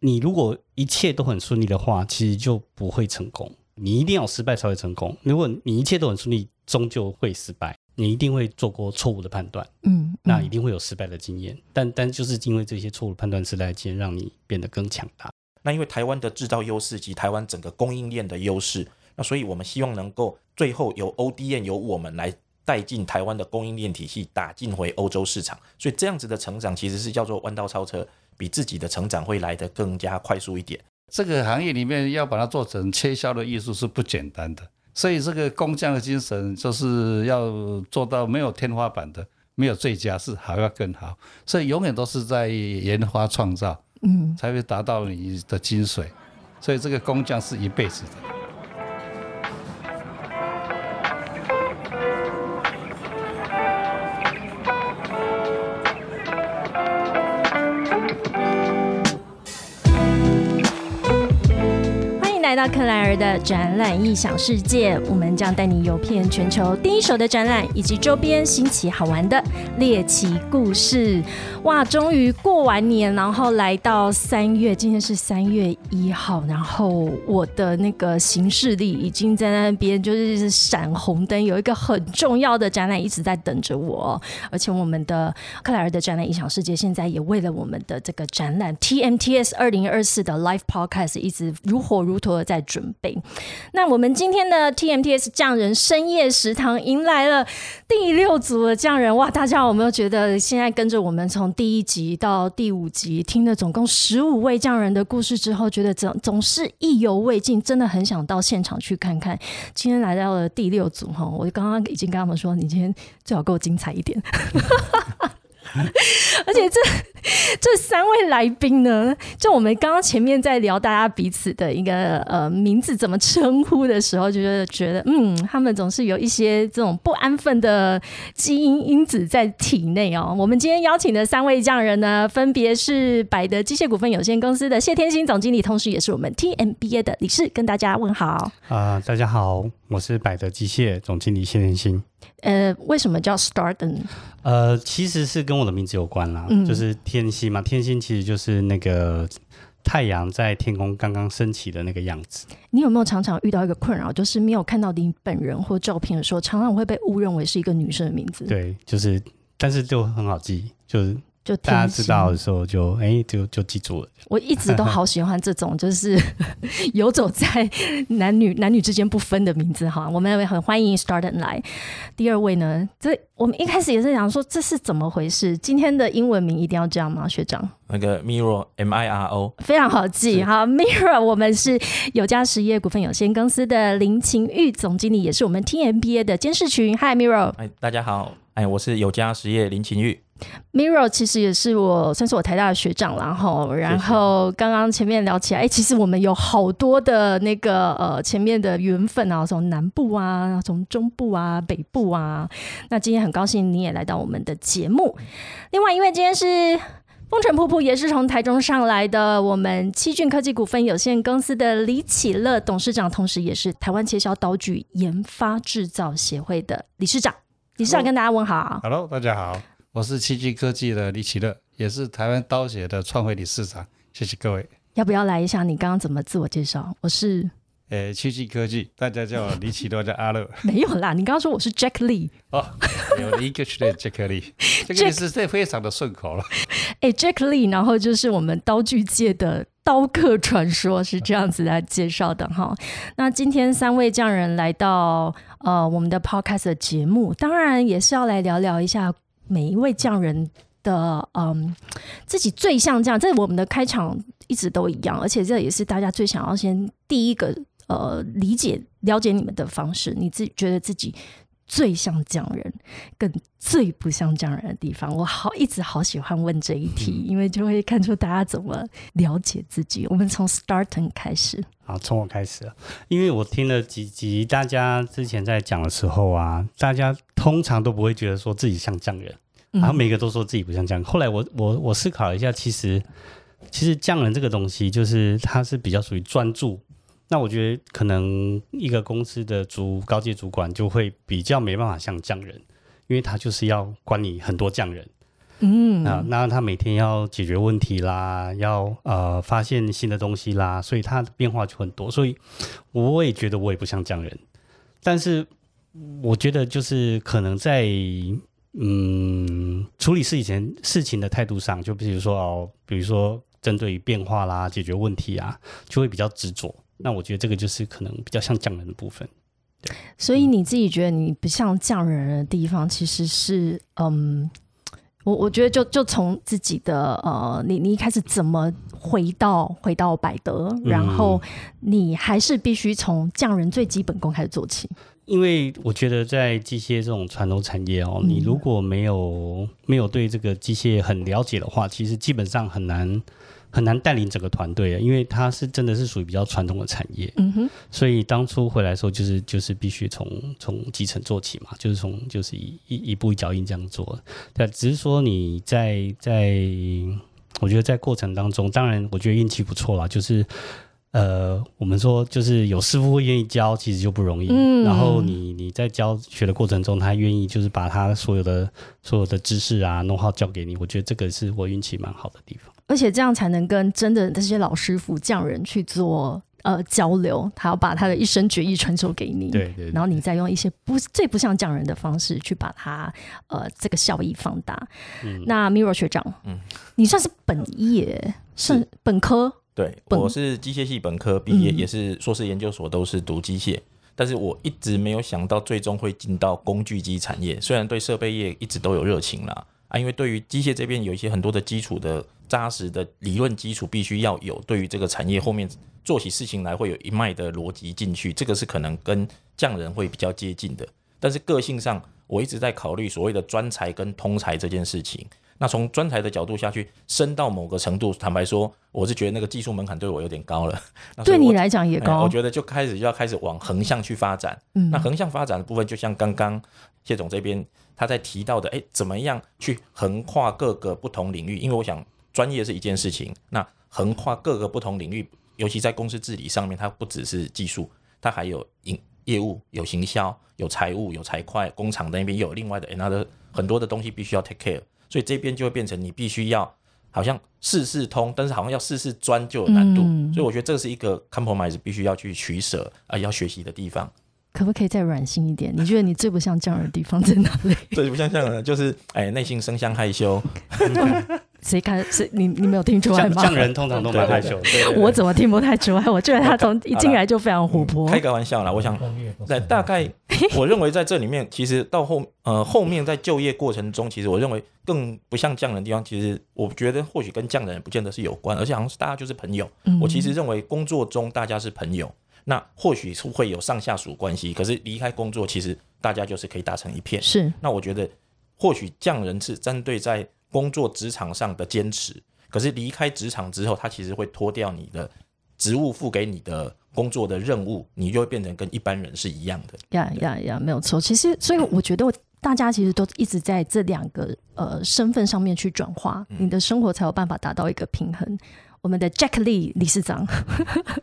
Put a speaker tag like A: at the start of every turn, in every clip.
A: 你如果一切都很顺利的话，其实就不会成功。你一定要失败才会成功。如果你一切都很顺利，终究会失败。你一定会做过错误的判断，
B: 嗯，
A: 那一定会有失败的经验。但但就是因为这些错误判断、失败经验，让你变得更强大。
C: 那因为台湾的制造优势及台湾整个供应链的优势，那所以我们希望能够最后由 ODM 由我们来带进台湾的供应链体系，打进回欧洲市场。所以这样子的成长其实是叫做弯道超车，比自己的成长会来得更加快速一点。
D: 这个行业里面要把它做成切削的艺术是不简单的，所以这个工匠的精神就是要做到没有天花板的，没有最佳，是还要更好，所以永远都是在研发创造，
B: 嗯，
D: 才会达到你的精髓，所以这个工匠是一辈子的。
B: 克莱尔的展览异想世界，我们将带你游遍全球第一手的展览以及周边新奇好玩的猎奇故事。哇，终于过完年，然后来到三月，今天是三月一号，然后我的那个行事历已经在那边就是闪红灯，有一个很重要的展览一直在等着我，而且我们的克莱尔的展览异想世界现在也为了我们的这个展览 TMTS 二零二四的 Live Podcast 一直如火如荼。在准备。那我们今天的 TMTS 匠人深夜食堂迎来了第六组的匠人，哇！大家有没有觉得现在跟着我们从第一集到第五集听了总共十五位匠人的故事之后，觉得总总是意犹未尽，真的很想到现场去看看。今天来到了第六组哈，我刚刚已经跟他们说，你今天最好给我精彩一点。而且这这三位来宾呢，就我们刚刚前面在聊大家彼此的一个呃名字怎么称呼的时候，就是觉得嗯，他们总是有一些这种不安分的基因因子在体内哦。我们今天邀请的三位匠人呢，分别是百德机械股份有限公司的谢天星总经理，同时也是我们 TMBA 的理事，跟大家问好
A: 啊！大家好，我是百德机械总经理谢天星。
B: 呃，为什么叫 Starden？
A: 呃，其实是跟我的名字有关啦，就是天星嘛。天星其实就是那个太阳在天空刚刚升起的那个样子。
B: 你有没有常常遇到一个困扰，就是没有看到你本人或照片的时候，常常会被误认为是一个女生的名字？
A: 对，就是，但是就很好记，就是。
B: 就
A: 大家知道的时候，就哎，就就记住了。
B: 我一直都好喜欢这种，就是 游走在男女男女之间不分的名字哈。我们也很欢迎 Starden 来。第二位呢，这我们一开始也是想说这是怎么回事？今天的英文名一定要这样吗，学长？
C: 那个 Miro M I R O
B: 非常好记哈，Miro 我们是有家实业股份有限公司的林晴玉总经理，也是我们 T M B A 的监视群。Hi Miro，
C: 哎，大家好，哎，我是有家实业林晴玉。
B: Miro 其实也是我算是我台大的学长，然后然后刚刚前面聊起来，哎，其实我们有好多的那个呃前面的缘分啊，从南部啊，从中部啊，北部啊，那今天很高兴你也来到我们的节目。另外一位今天是风尘仆仆，也是从台中上来的，我们七骏科技股份有限公司的李启乐董事长，同时也是台湾切削刀具研发制造协会的理事长。理事长跟大家问好
D: ，Hello，大家好。我是七巨科技的李启乐，也是台湾刀协的创会理事长。谢谢各位。
B: 要不要来一下？你刚刚怎么自我介绍？我是，
D: 呃，七巨科技，大家叫我李启乐，叫阿乐。
B: 没有啦，你刚刚说我是 Jack Lee。
D: 哦，有一个是 Jack Lee，这个是这非常的顺口了。
B: 哎，Jack Lee，然后就是我们刀具界的刀客传说，是这样子来介绍的哈。那今天三位匠人来到呃我们的 Podcast 的节目，当然也是要来聊聊一下。每一位匠人的嗯，自己最像这样，这我们的开场一直都一样，而且这也是大家最想要先第一个呃理解了解你们的方式。你自己觉得自己最像匠人，跟最不像匠人的地方，我好一直好喜欢问这一题，因为就会看出大家怎么了解自己。我们从 Starten 开始，
A: 好，从我开始，因为我听了几集，大家之前在讲的时候啊，大家通常都不会觉得说自己像匠人。然后每个都说自己不像匠人。后来我我我思考了一下，其实其实匠人这个东西，就是它是比较属于专注。那我觉得可能一个公司的主高阶主管就会比较没办法像匠人，因为他就是要管理很多匠人。
B: 嗯
A: 啊，那他每天要解决问题啦，要呃发现新的东西啦，所以他的变化就很多。所以我也觉得我也不像匠人，但是我觉得就是可能在嗯处理事以前事情的态度上，就比如说哦，比如说针对于变化啦、解决问题啊，就会比较执着。那我觉得这个就是可能比较像匠人的部分。
B: 所以你自己觉得你不像匠人的地方，其实是嗯，我我觉得就就从自己的呃，你你一开始怎么回到回到百德，然后你还是必须从匠人最基本功开始做起。
A: 因为我觉得在机械这种传统产业哦，你如果没有没有对这个机械很了解的话，其实基本上很难很难带领整个团队啊，因为他是真的是属于比较传统的产业，
B: 嗯哼，
A: 所以当初回来的时候，就是就是必须从从基层做起嘛，就是从就是一一一步一脚印这样做。对，只是说你在在，我觉得在过程当中，当然我觉得运气不错啦，就是。呃，我们说就是有师傅会愿意教，其实就不容易。
B: 嗯
A: 然后你你在教学的过程中，他愿意就是把他所有的所有的知识啊、弄好教给你，我觉得这个是我运气蛮好的地方。
B: 而且这样才能跟真的这些老师傅匠人去做呃交流，他要把他的一身绝艺传授给你。
A: 对对对
B: 然后你再用一些不最不像匠人的方式去把它呃这个效益放大。
A: 嗯
B: 那 Miro 学长，
C: 嗯
B: 你算是本业，是本科，
C: 对，
B: 本
C: 我是机械系本科毕业，
B: 嗯
C: 也是硕士研究所都是读机械，但是我一直没有想到最终会进到工具机产业。虽然对设备业一直都有热情啦，啊，因为对于机械这边有一些很多的基础的扎实的理论基础必须要有，对于这个产业后面做起事情来会有一脉的逻辑进去，这个是可能跟匠人会比较接近的。但是个性上，我一直在考虑所谓的专才跟通才这件事情。那从专才的角度下去升到某个程度，坦白说，我是觉得那个技术门槛对我有点高了。
B: 对你来讲也
C: 哎
B: 高。
C: 我觉得就开始就要开始往横向去发展。
B: 嗯
C: 那横向发展的部分，就像刚刚谢总这边他在提到的，哎，怎么样去横跨各个不同领域？因为我想专业是一件事情，那横跨各个不同领域，尤其在公司治理上面，它不只是技术，它还有营业务、有行销、有财务、有财会，工厂那边又有另外的 another 很多的东西必须要 take care，所以这边就会变成你必须要。好像事事通，但是好像要事事专就有难度，
B: 嗯
C: 所以我觉得这是一个 compromise 必须要去取舍啊、要学习的地方。
B: 可不可以再软心一点？你觉得你最不像匠人的地方在哪里？
C: 最不像像人，就是哎内心生相害羞，
B: 谁看？谁你你没有听出来吗？
A: 像像人通常都蛮害羞
B: 我怎么听不太出来？我觉得他从一进来就非常活泼。
C: 开个玩笑啦。我想在大概，我认为在这里面，其实到后呃后面在就业过程中，其实我认为更不像匠人的地方，其实我觉得或许跟匠人不见得是有关，而且好像是大家就是朋友。
B: 嗯
C: 我其实认为工作中大家是朋友，那或许是会有上下属关系，可是离开工作，其实大家就是可以打成一片。
B: 是
C: 那我觉得或许匠人是针对在工作职场上的坚持，可是离开职场之后，他其实会脱掉你的职务付给你的工作的任务，你就会变成跟一般人是一样的。
B: 呀呀呀，没有错。其实，所以我觉得我大家其实都一直在这两个呃身份上面去转化，
C: 嗯
B: 你的生活才有办法达到一个平衡。我们的 Jack Lee 理事长，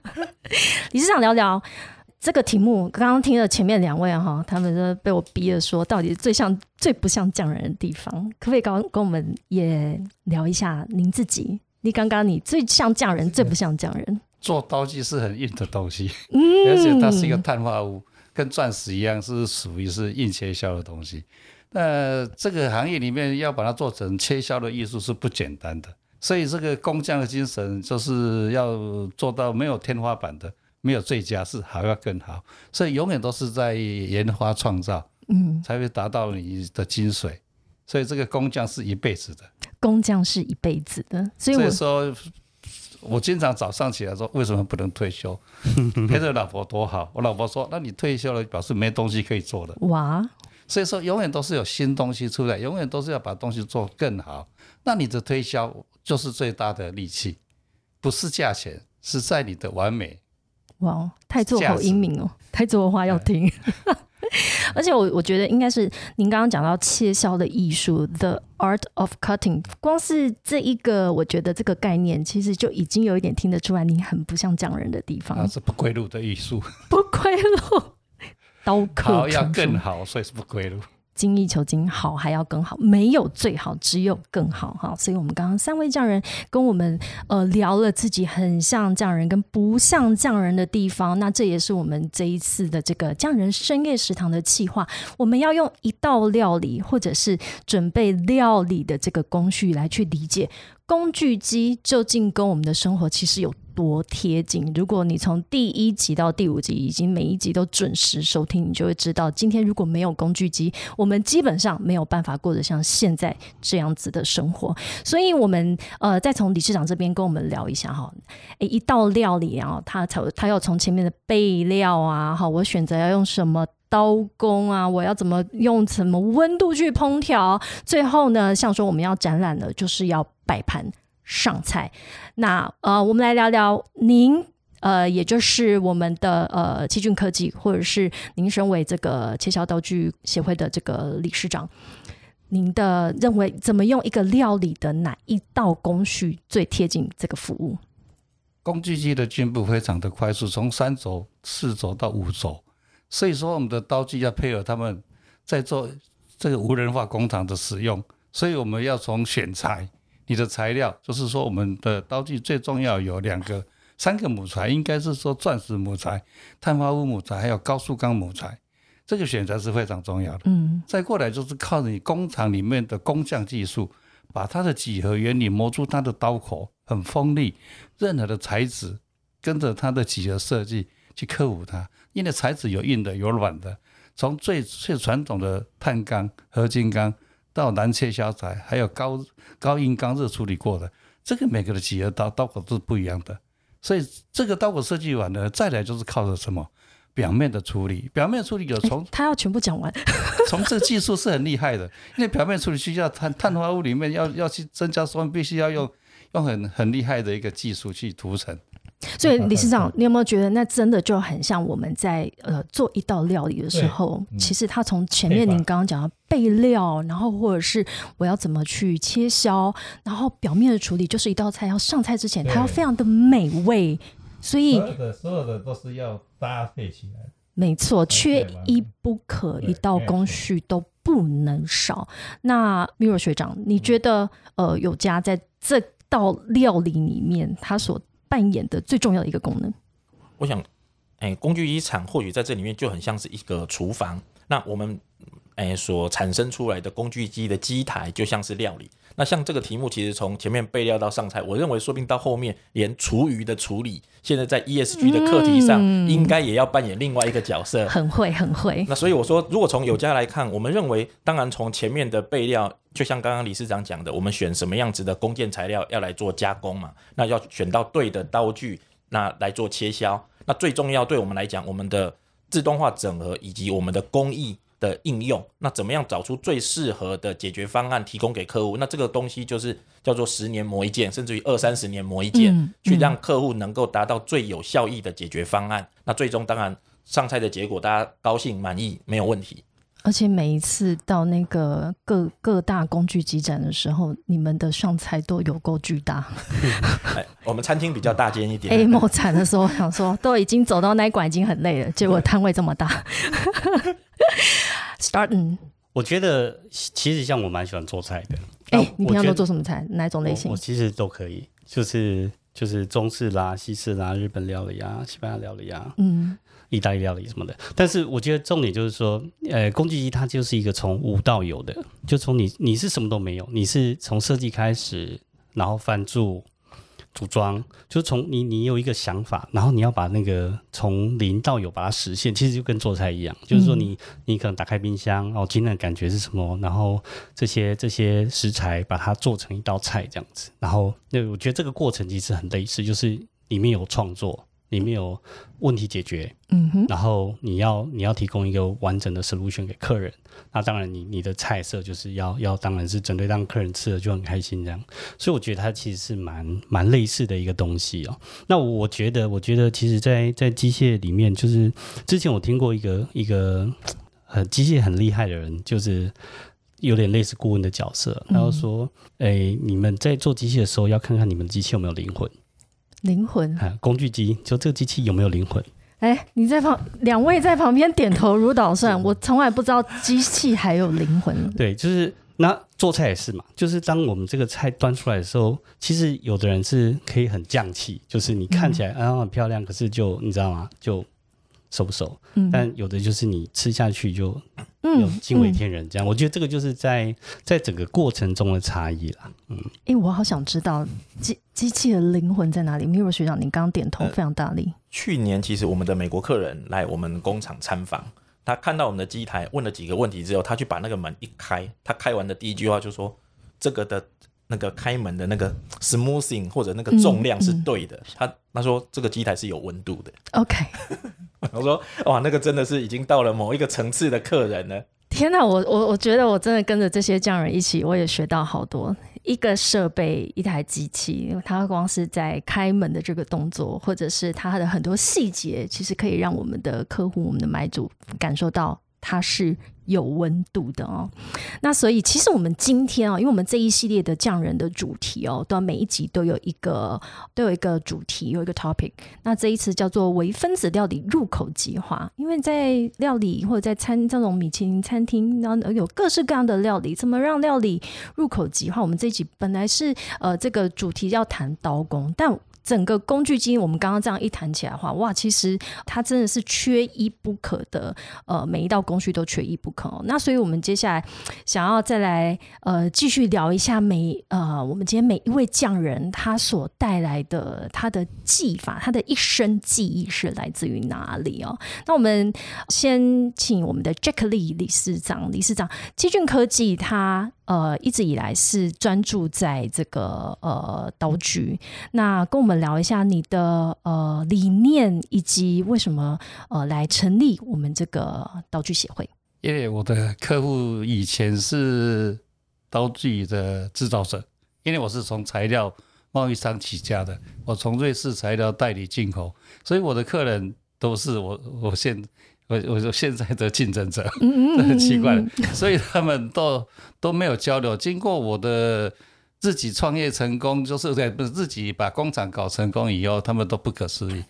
B: 理事长聊聊这个题目。刚刚听了前面两位哈，他们都被我逼着说，到底最像最不像匠人的地方，可不可以跟跟我们也聊一下您自己？你刚刚你最像匠人，最不像匠人，
D: 做刀具是很硬的东西，
B: 嗯
D: 而且它是一个碳化物，跟钻石一样，是属于是硬切削的东西。那这个行业里面要把它做成切削的艺术是不简单的，所以这个工匠的精神就是要做到没有天花板的，没有最佳，是还要更好，所以永远都是在研发创造，
B: 嗯，
D: 才会达到你的精髓。所以这个工匠是一辈子的。
B: 工匠是一辈子的，所以我
D: 说，我经常早上起来说，为什么不能退休？陪着老婆多好。我老婆说，那你退休了，表示没东西可以做了。
B: 哇，
D: 所以说，永远都是有新东西出来，永远都是要把东西做更好。那你的推销就是最大的利器，不是价钱，是在你的完美。
B: 哇，太做好英明哦，太做的话要听。而且我我觉得应该是您刚刚讲到切削的艺术，the art of cutting，光是这一个，我觉得这个概念其实就已经有一点听得出来，你很不像匠人的地方，
D: 那是不归路的艺术，
B: 不归路，刀刻
D: 好要更好，所以是不归路。
B: 精益求精，好还要更好，没有最好，只有更好哈。所以，我们刚刚三位匠人跟我们呃聊了自己很像匠人跟不像匠人的地方，那这也是我们这一次的这个匠人深夜食堂的企划。我们要用一道料理或者是准备料理的这个工序来去理解工具机究竟跟我们的生活其实有。多贴近！如果你从第一集到第五集，已经每一集都准时收听，你就会知道，今天如果没有工具机，我们基本上没有办法过得像现在这样子的生活。所以，我们呃，再从理事长这边跟我们聊一下哈。诶，一道料理啊，他才他要从前面的备料啊，哈，我选择要用什么刀工啊，我要怎么用什么温度去烹调，最后呢，像说我们要展览的，就是要摆盘。上菜，那呃，我们来聊聊您，呃，也就是我们的呃七骏科技，或者是您身为这个切削刀具协会的这个理事长，您的认为怎么用一个料理的哪一道工序最贴近这个服务？
D: 工具机的进步非常的快速，从三轴、四轴到五轴，所以说我们的刀具要配合他们在做这个无人化工厂的使用，所以我们要从选材。你的材料就是说，我们的刀具最重要有两个、三个木材，应该是说钻石木材、碳化物木材，还有高速钢木材。这个选择是非常重要的。嗯，再过来就是靠你工厂里面的工匠技术，把它的几何原理磨出它的刀口很锋利，任何的材质跟着它的几何设计去克服它。因为材质有硬的，有软的，从最最传统的碳钢、合金钢。到难切削材，还有高高硬钢热处理过的，这个每个的几何刀刀口都是不一样的，所以这个刀口设计完呢，再来就是靠着什么表面的处理，表面处理有从
B: 他要全部讲完，
D: 从这个技术是很厉害的，因为表面处理需要碳碳化物里面要要去增加酸，必须要用用很很厉害的一个技术去涂层。
B: 所以理事长，你有没有觉得那真的就很像我们在呃做一道料理的时候，其实他从前面您刚刚讲的备料，然后或者是我要怎么去切削，然后表面的处理，就是一道菜要上菜之前，它要非常的美味。所以
E: 所有的所有的都是要搭配起来。
B: 没错，缺一不可，一道工序都不能少。那 Miro 学长，你觉得呃有家在这道料理里面，他所扮演的最重要的一个功能，
C: 我想，哎，工具遗产或许在这里面就很像是一个厨房。那我们，哎，所产生出来的工具机的机台就像是料理。那像这个题目，其实从前面备料到上菜，我认为说不定到后面连厨余的处理，现在在 ESG 的课题上，应该也要扮演另外一个角色。
B: 很会，很会。
C: 那所以我说，如果从有家来看，我们认为，当然从前面的备料。就像刚刚理事长讲的，我们选什么样子的工件材料要来做加工嘛？那要选到对的刀具，那来做切削。那最重要，对我们来讲，我们的自动化整合以及我们的工艺的应用，那怎么样找出最适合的解决方案提供给客户？那这个东西就是叫做十年磨一剑，甚至于二三十年磨一剑，去让客户能够达到最有效益的解决方案。那最终当然上菜的结果，大家高兴满意没有问题。
B: 而且每一次到那个各各大工具集展的时候，你们的上菜都有够巨大。
C: 我们餐厅比较大间一点。
B: A 末产的时候想说，都已经走到那一馆已经很累了，结果摊位这么大。Start，
A: 我觉得其实像我蛮喜欢做菜的。
B: 哎，你平常都做什么菜？哪种类型？
A: 我其实都可以，就是就是中式啦、西式啦、日本料理啊、西班牙料理啊。嗯。意大利料理什么的，但是我觉得重点就是说，呃，工具机它就是一个从无到有的，就从你你是什么都没有，你是从设计开始，然后翻铸、组装，就是从你你有一个想法，然后你要把那个从零到有把它实现，其实就跟做菜一样，就是说你你可能打开冰箱，哦，今天的感觉是什么，然后这些这些食材把它做成一道菜这样子，然后那我觉得这个过程其实很类似，就是里面有创作。里面有问题解决，嗯哼，然后你要你要提供一个完整的 solution 给客人，那当然你你的菜色就是要要当然是针对让客人吃了就很开心这样，所以我觉得它其实是蛮蛮类似的一个东西哦。那我觉得我觉得其实，在在机械里面，就是之前我听过一个一个呃机械很厉害的人，就是有点类似顾问的角色，然后说，哎，你们在做机器的时候，要看看你们机器有没有灵魂。
B: 灵魂
A: 啊，工具机就这个机器有没有灵魂？
B: 哎，你在旁，两位在旁边点头如捣蒜。我从来不知道机器还有灵魂。
A: 对，就是那做菜也是嘛，就是当我们这个菜端出来的时候，其实有的人是可以很降气，就是你看起来啊很漂亮，可是就你知道吗？就熟不熟？
B: 嗯
A: 但有的就是你吃下去就有
B: 嗯
A: 惊为天人这样。我觉得这个就是在在整个过程中的差异啦。嗯，
B: 哎、我好想知道机机器的灵魂在哪里。Miro 学长，你刚刚点头
C: 呃
B: 非常大力。
C: 去年其实我们的美国客人来我们工厂参访，他看到我们的机台，问了几个问题之后，他去把那个门一开，他开完的第一句话就说：“这个的那个开门的那个 smoothing 或者那个重量是对的。他他说这个机台是有温度的。
B: OK，
C: 我说哇，那个真的是已经到了某一个层次的客人了。
B: 天哪，我我我觉得我真的跟着这些匠人一起，我也学到好多。一个设备，一台机器，它光是在开门的这个动作，或者是它的很多细节，其实可以让我们的客户、我们的买主感受到它是有温度的哦。那所以，其实我们今天啊、因为我们这一系列的匠人的主题哦，都每一集都有一个都有一个主题，有一个 topic。那这一次叫做微分子料理入口计划，因为在料理或者在餐这种米其林餐厅，然后有各式各样的料理，怎么让料理入口即化？我们这一集本来是呃这个主题要谈刀工，但整个工具机，我们刚刚这样一谈起来的话，哇，其实它真的是缺一不可的，呃，每一道工序都缺一不可、哦。那所以我们接下来想要再来呃继续聊一下每呃我们今天每一位匠人他所带来的他的技法，他的一生技艺是来自于哪里哦？那我们先请我们的 Jack Lee 理事长，理事长，基俊科技他呃一直以来是专注在这个呃刀具，那跟我们聊一下你的呃理念，以及为什么呃来成立我们这个刀具协会。
D: 因为我的客户以前是刀具的制造者，因为我是从材料贸易商起家的，我从瑞士材料代理进口，所以我的客人都是我我现我我说现在的竞争者，
B: 嗯
D: 这很奇怪，所以他们都都没有交流。经过我的自己创业成功，就是在自己把工厂搞成功以后，他们都不可思议。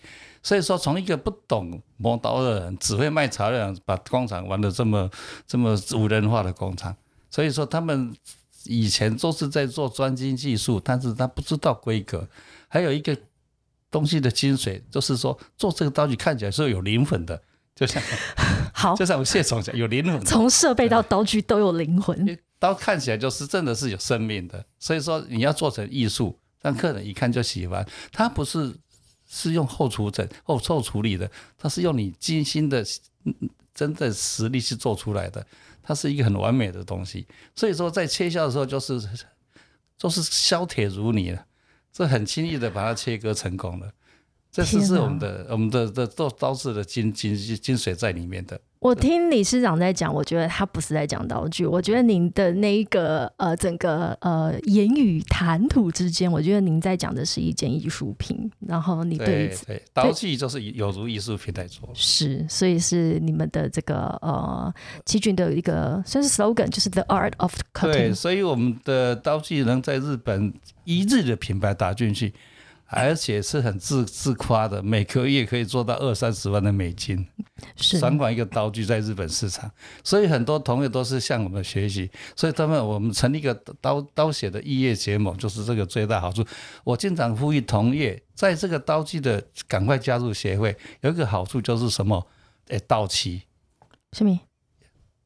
D: 所以说，从一个不懂磨刀的人，只会卖材料的人，把工厂玩的这么这么无人化的工厂，所以说他们以前都是在做专精技术，但是他不知道规格。还有一个东西的精髓，就是说做这个刀具看起来是有灵魂的，就像
B: 好，
D: 就像我们谢总讲，有灵魂。
B: 从设备到刀具都有灵魂。
D: 刀看起来就是真的是有生命的，所以说你要做成艺术，让客人一看就喜欢。它不是是用后处整、后后处理的，它是用你精心的、嗯真的实力去做出来的，它是一个很完美的东西。所以说在切削的时候，就是就是削铁如泥了，这很轻易的把它切割成功了。这是是我们的我们的的做刀式的精精精髓在里面的。
B: 我听理事长在讲，我觉得他不是在讲刀具，我觉得您的那一个呃整个呃言语谈吐之间，我觉得您在讲的是一件艺术品，然后你对
D: 对对，刀具就是有如艺术品在做。
B: 是，所以是你们的这个呃奇骏的一个算是 slogan，就是 the art of
D: 对
B: ，cutting。
D: 所以我们的刀具能在日本一日的品牌打进去，而且是很自自夸的，每个月可以做到二三十万的美金，
B: 是
D: 三款一个刀具在日本市场，所以很多同业都是向我们学习，所以他们我们成立一个刀刀写的异业结盟，就是这个最大好处。我经常呼吁同业在这个刀具的赶快加入协会，有一个好处就是什么？诶，到期。
B: 什么？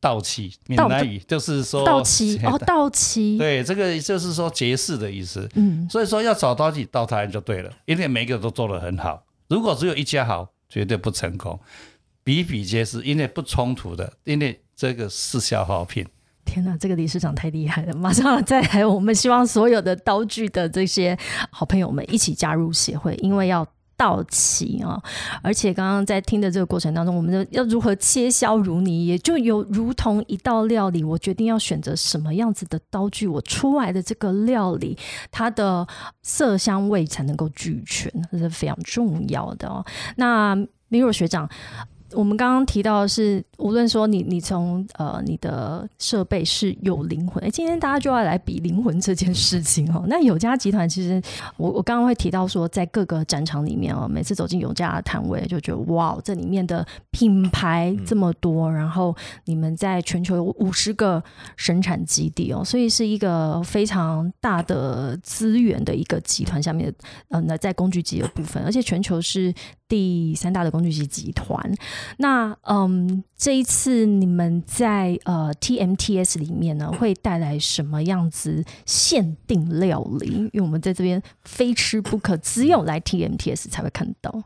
D: 到期，闽
B: 到
D: 南语就是说
B: 到期 哦，到期。
D: 对，这个就是说结式的意思。
B: 嗯，
D: 所以说要找刀具到台湾就对了，因为每个都做得很好。如果只有一家好，绝对不成功。比比皆是，因为不冲突的，因为这个是消耗品。
B: 天哪，这个理事长太厉害了！马上再来，我们希望所有的刀具的这些好朋友们一起加入协会，因为要。到期啊！而且刚刚在听的这个过程当中，我们的要如何切削如泥，也就有如同一道料理，我决定要选择什么样子的刀具，我出来的这个料理，它的色香味才能够俱全，这是非常重要的哦。那米若学长。我们刚刚提到的是，无论说你你从呃你的设备是有灵魂，哎，今天大家就要来比灵魂这件事情哦。那有家集团其实，我我刚刚会提到说，在各个展场里面哦，每次走进有家的摊位，就觉得哇，这里面的品牌这么多，然后你们在全球有五十个生产基地哦，所以是一个非常大的资源的一个集团下面，呃，那在工具机的部分，而且全球是。第三大的工具机集团，那嗯，这一次你们在呃 TMTS 里面呢，会带来什么样子限定料理？因为我们在这边非吃不可，只有来 TMTS 才会看到。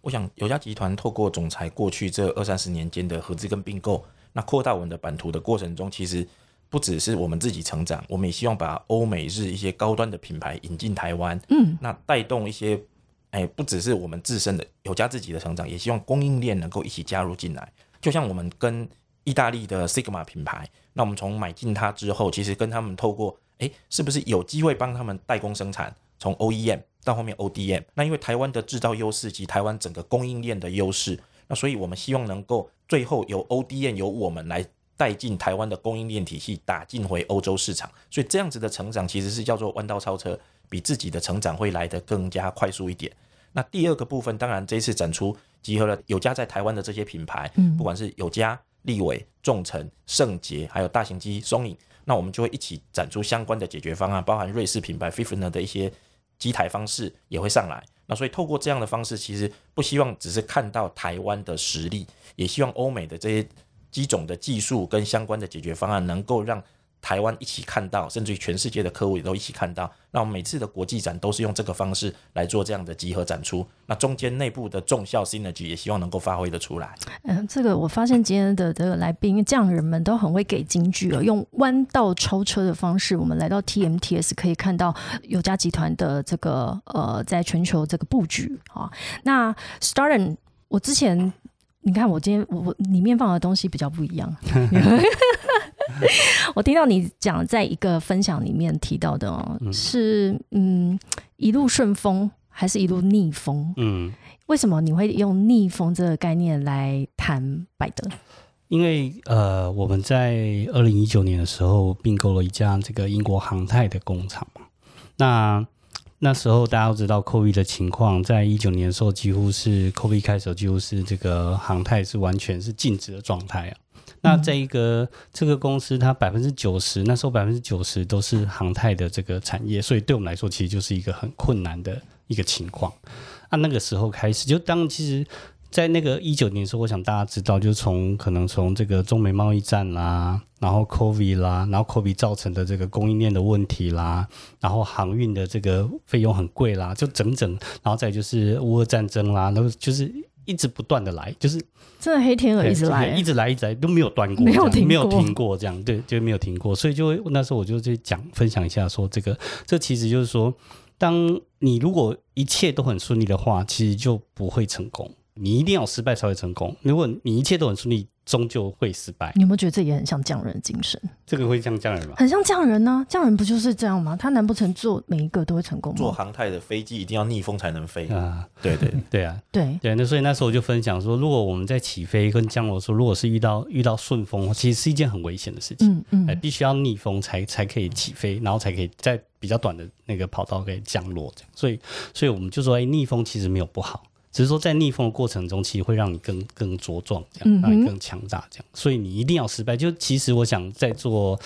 C: 我想有家集团透过总裁过去这二三十年间的合资跟并购，那扩大我们的版图的过程中，其实不只是我们自己成长，我们也希望把欧美日一些高端的品牌引进台湾，嗯，那带动一些。哎，不只是我们自身的有家自己的成长，也希望供应链能够一起加入进来。就像我们跟意大利的 Sigma 品牌，那我们从买进它之后，其实跟他们透过，哎，是不是有机会帮他们代工生产，从 OEM 到后面 ODM？那因为台湾的制造优势及台湾整个供应链的优势，那所以我们希望能够最后由 ODM 由我们来带进台湾的供应链体系，打进回欧洲市场。所以这样子的成长其实是叫做弯道超车。比自己的成长会来得更加快速一点。那第二个部分，当然这次展出集合了有家在台湾的这些品牌，嗯，不管是有家、立伟、众诚、圣杰，还有大型机松影，那我们就会一起展出相关的解决方案，包含瑞士品牌 Fifner 的一些机台方式也会上来。那所以透过这样的方式，其实不希望只是看到台湾的实力，也希望欧美的这些机种的技术跟相关的解决方案能够让。台湾一起看到，甚至于全世界的客户也都一起看到。那我们每次的国际展都是用这个方式来做这样的集合展出。那中间内部的重效 synergy 也希望能够发挥的出来。
B: 嗯，这个我发现今天的这个来宾匠人们都很会给金句哦，用弯道超车的方式，我们来到 TMTS 可以看到有家集团的这个呃，在全球这个布局啊。那 Starren，我之前你看我今天我我里面放的东西比较不一样。我听到你讲，在一个分享里面提到的哦，是嗯，一路顺风还是一路逆风？嗯，为什么你会用逆风这个概念来谈百德？
A: 因为呃，我们在二零一九年的时候并购了一家这个英国航太的工厂嘛。那那时候大家都知道 COVID 的情况，在一九年的时候，几乎是 COVID 开始，几乎是这个航太是完全是静止的状态啊。那这一个这个公司，它百分之九十，那时候百分之九十都是航太的这个产业，所以对我们来说，其实就是一个很困难的一个情况。啊，那个时候开始，就当其实，在那个一九年的时候，我想大家知道，就从可能从这个中美贸易战啦，然后 COVID 啦，然后 COVID 造成的这个供应链的问题啦，然后航运的这个费用很贵啦，就整整，然后再就是乌俄战争啦，然后就是一直不断的来，就是。
B: 真的黑天鹅一直来，
A: 一直来，一直来都没有断过，
B: 没有停，
A: 没有停过，这样对，就没有停过，所以就会那时候我就去讲分享一下，说这个，这其实就是说，当你如果一切都很顺利的话，其实就不会成功，你一定要失败才会成功。如果你一切都很顺利。终究会失败。
B: 你有没有觉得这也很像匠人精神？
A: 这个会像匠人吗？
B: 很像匠人呢。匠人不就是这样吗？他难不成做每一个都会成功吗？
C: 做航太的飞机一定要逆风才能飞啊！对对
A: 对啊！
B: 对
A: 对，那所以那时候我就分享说，如果我们在起飞跟降落时候，如果是遇到遇到顺风，其实是一件很危险的事情。嗯嗯，哎，必须要逆风才才可以起飞，然后才可以在比较短的那个跑道可以降落。这样，所以所以我们就说，哎，逆风其实没有不好。只是说，在逆风的过程中，其实会让你更更茁壮，这样让你更强大，这样。所以你一定要失败。就其实我想，在做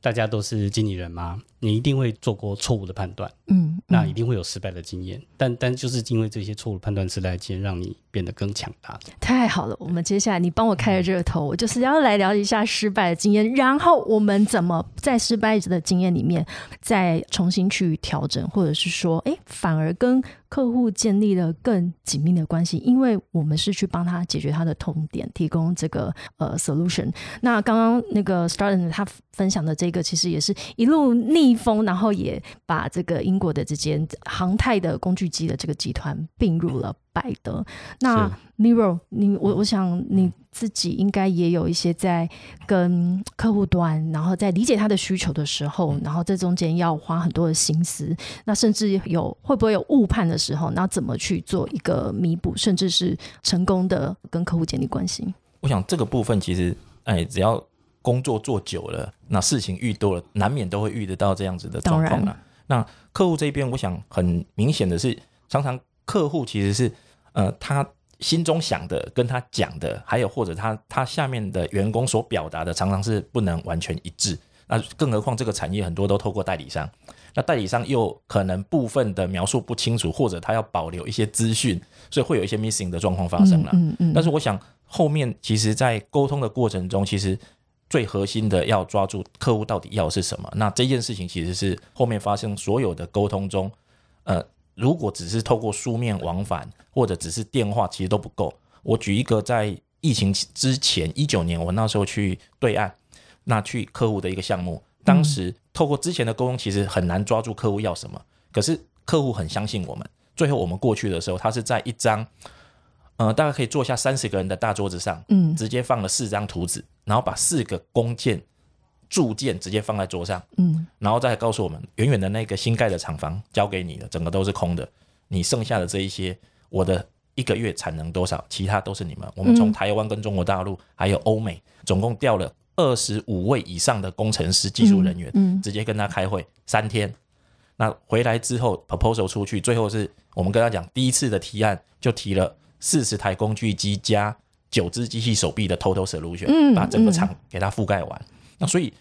A: 大家都是经理人嘛，你一定会做过错误的判断，嗯，那一定会有失败的经验。但但就是因为这些错误判断、失败经验，让你变得更强大。
B: 太好了，我们接下来你帮我开了这个头，我就是要来聊一下失败的经验，然后我们怎么在失败者的经验里面再重新去调整，或者是说，哎，反而跟。客户建立了更紧密的关系，因为我们是去帮他解决他的痛点，提供这个呃 solution。那刚刚那个 Starden 他分享的这个，其实也是一路逆风，然后也把这个英国的这间航太的工具机的这个集团并入了白的。那
A: 是
B: Miro，你我我想你自己应该也有一些在跟客户端，然后在理解他的需求的时候，然后这中间要花很多的心思，那甚至有会不会有误判的时候，那怎么去做一个弥补，甚至是成功的跟客户建立关系？
C: 我想这个部分其实，哎，只要工作做久了，那事情遇多了，难免都会遇得到这样子的状况了。那客户这边，我想很明显的是，常常客户其实是，呃，他心中想的跟他讲的，还有或者他他下面的员工所表达的，常常是不能完全一致。那更何况这个产业很多都透过代理商，那代理商又可能部分的描述不清楚，或者他要保留一些资讯，所以会有一些 missing 的状况发生了。
B: 嗯嗯
C: 但是我想后面其实，在沟通的过程中，其实最核心的要抓住客户到底要是什么。那这件事情其实是后面发生所有的沟通中，呃，如果只是透过书面往返或者只是电话，其实都不够。我举一个在疫情之前一九年，我那时候去对岸，那去客户的一个项目，当时透过之前的沟通，其实很难抓住客户要什么，可是客户很相信我们。最后我们过去的时候，他是在一张。呃，大概可以坐下三十个人的大桌子上，
B: 嗯
C: 直接放了四张图纸，然后把四个弓箭、铸件直接放在桌上，
B: 嗯
C: 然后再告诉我们，远远的那个新盖的厂房交给你了，整个都是空的，你剩下的这一些，我的一个月产能多少，其他都是你们。我们从台湾跟中国大陆还有欧美，总共调了二十五位以上的工程师、技术人员，
B: 嗯
C: 直接跟他开会三天。那回来之后，proposal 出去，最后是我们跟他讲，第一次的提案就提了四十台工具机加九只机器手臂的 total solution，、
B: 嗯
C: 把整个
B: 嗯
C: 厂给它覆盖完。那所以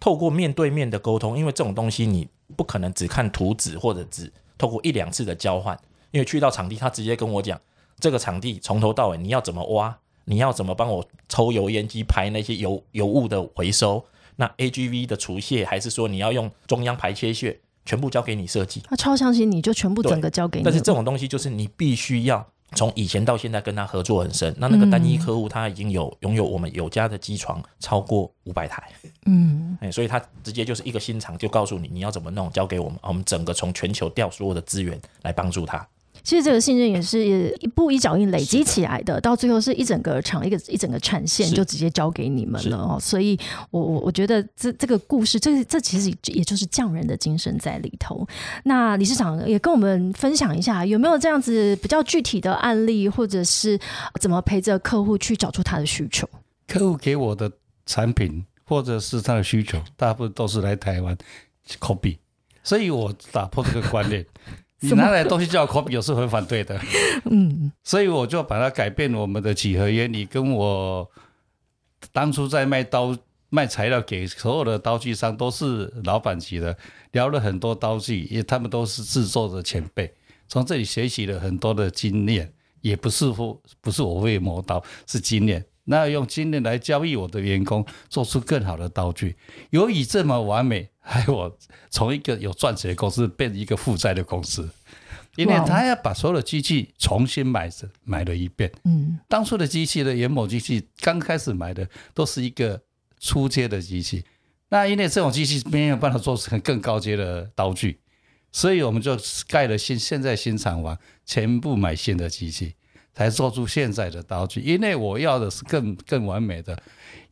C: 透过面对面的沟通，因为这种东西你不可能只看图纸或者只透过一两次的交换，因为去到场地，他直接跟我讲，这个场地从头到尾你要怎么挖，你要怎么帮我抽油烟机排那些油油污的回收，那 AGV 的除屑，还是说你要用中央排切屑，全部交给你设计。
B: 他超相信你，就全部整个交给你。
C: 但是这种东西就是你必须要从以前到现在跟他合作很深。那那个单一客户他已经有拥有我们有家的机床超过五百台，
B: 嗯
C: 哎，所以他直接就是一个新厂就告诉你你要怎么弄，交给我们，我们整个从全球调所有的资源来帮助他。
B: 其实这个信任也是一步一脚印累积起来的，到最后是一整个厂一个一整个产线就直接交给你们了哦。所以我我我觉得这这个故事，这这其实也就是匠人的精神在里头。那理事长也跟我们分享一下，有没有这样子比较具体的案例，或者是怎么陪着客户去找出他的需求？
D: 客户给我的产品或者是他的需求，大部分都是来台湾 copy，所以我打破这个观念。你拿来的东西叫我 copy，有时候很反对的，
B: 嗯
D: 所以我就把它改变我们的几何原理，跟我当初在卖刀卖材料给所有的刀具商都是老板级的，聊了很多刀具，也他们都是制作的前辈，从这里学习了很多的经验，也不是说不是我会磨刀，是经验。那用经验来教育我的员工，做出更好的刀具。由于这么完美，害我从一个有赚钱的公司变成一个负债的公司，因为他要把所有的机器重新买着买了一遍。
B: 嗯
D: 当初的机器的研磨机器，刚开始买的都是一个初阶的机器，那因为这种机器没有办法做成更高阶的刀具，所以我们就盖了新现在新厂房，全部买新的机器，才做出现在的刀具。因为我要的是更更完美的，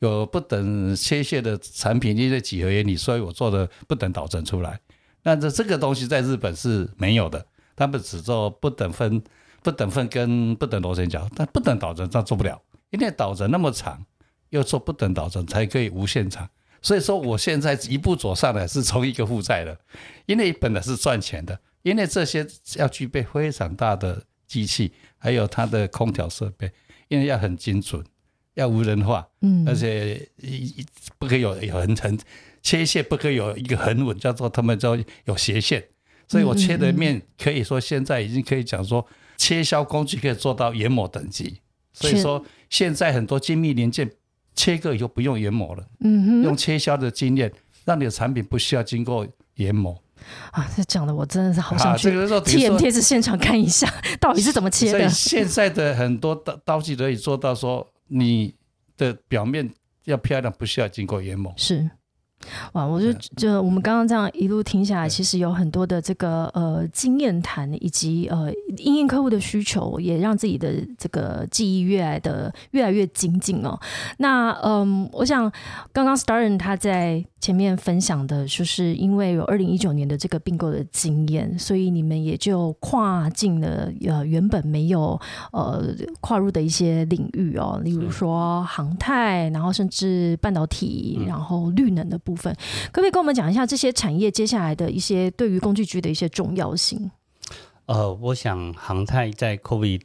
D: 有不等切屑的产品，因为几何原理，所以我做的不等导针出来。那这这个东西在日本是没有的，他们只做不等分、不等分跟不等螺旋桨，但不等导针它做不了，因为导针那么长，要做不等导针才可以无限长。所以说，我现在一步走上来是从一个负债的，因为本来是赚钱的，因为这些要具备非常大的机器，还有它的空调设备，因为要很精准，要无人化，
B: 嗯
D: 而且一一不可以有有横横切线，不可以有一个很稳，叫做他们叫有斜线。所以我切的面可以说现在已经可以讲说，切削工具可以做到研磨等级。所以说现在很多精密零件切割以后不用研磨了，
B: 嗯哼
D: 用切削的经验，让你的产品不需要经过研磨。
B: 啊，这讲的我真的是好想
D: 啊，这
B: 去
D: 个时候
B: TMT 是现场看一下，到底是怎么切的
D: 所以。现在的很多刀刀具可以做到说，你的表面要漂亮，不需要经过研磨。
B: 是，哇，我就就我们刚刚这样一路听下来，其实有很多的这个呃经验谈，以及呃应应客户的需求，也让自己的这个记忆越来的越来越精进哦。那嗯，我想刚刚 Starren 他在前面分享的，就是因为有二零一九年的这个并购的经验，所以你们也就跨进了呃原本没有呃跨入的一些领域哦，例如说航太，然后甚至半导体，然后绿能的部分，可不可以跟我们讲一下这些产业接下来的一些对于工具局的一些重要性？
A: 呃，我想航太在 COVID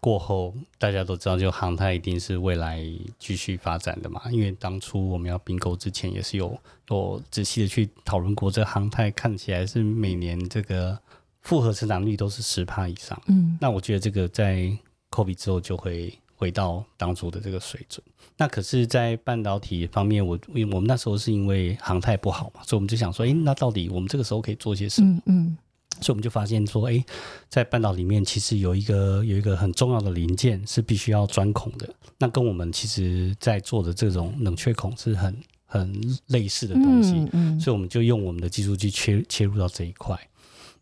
A: 过后，大家都知道，就航太一定是未来继续发展的嘛。因为当初我们要并购之前，也是有有仔细的去讨论过，这航太看起来是每年这个复合成长率都是十帕以上。
B: 嗯
A: 那我觉得这个在 COVID 之后就会回到当初的这个水准。那可是，在半导体方面，我因为我们那时候是因为航太不好嘛，所以我们就想说，诶，那到底我们这个时候可以做些什么？
B: 嗯嗯
A: 所以我们就发现说，诶，在半导体里面其实有一个有一个很重要的零件是必须要钻孔的，那跟我们其实在做的这种冷却孔是很很类似的东西。
B: 嗯嗯
A: 所以我们就用我们的技术去切切入到这一块。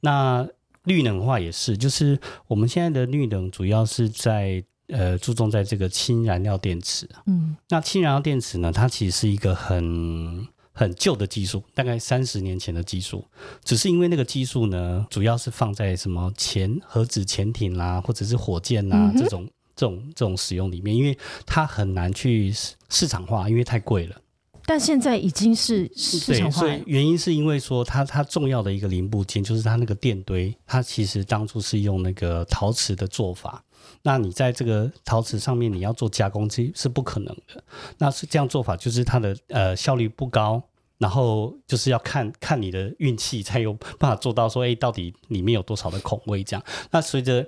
A: 那绿能化也是，就是我们现在的绿能主要是在呃注重在这个氢燃料电池啊。
B: 嗯
A: 那氢燃料电池呢，它其实是一个很很旧的技术，大概三十年前的技术，只是因为那个技术呢，主要是放在什么潜核子潜艇啦，或者是火箭啦、
B: 嗯
A: 这种这种这种使用里面，因为它很难去市市场化，因为太贵了。
B: 但现在已经是市，场化了，
A: 所以原因是因为说它它重要的一个零部件就是它那个电堆，它其实当初是用那个陶瓷的做法。那你在这个陶瓷上面你要做加工，其实是不可能的。那是这样做法，就是它的呃效率不高，然后就是要看看你的运气才有办法做到说，哎，到底里面有多少的孔位这样。那随着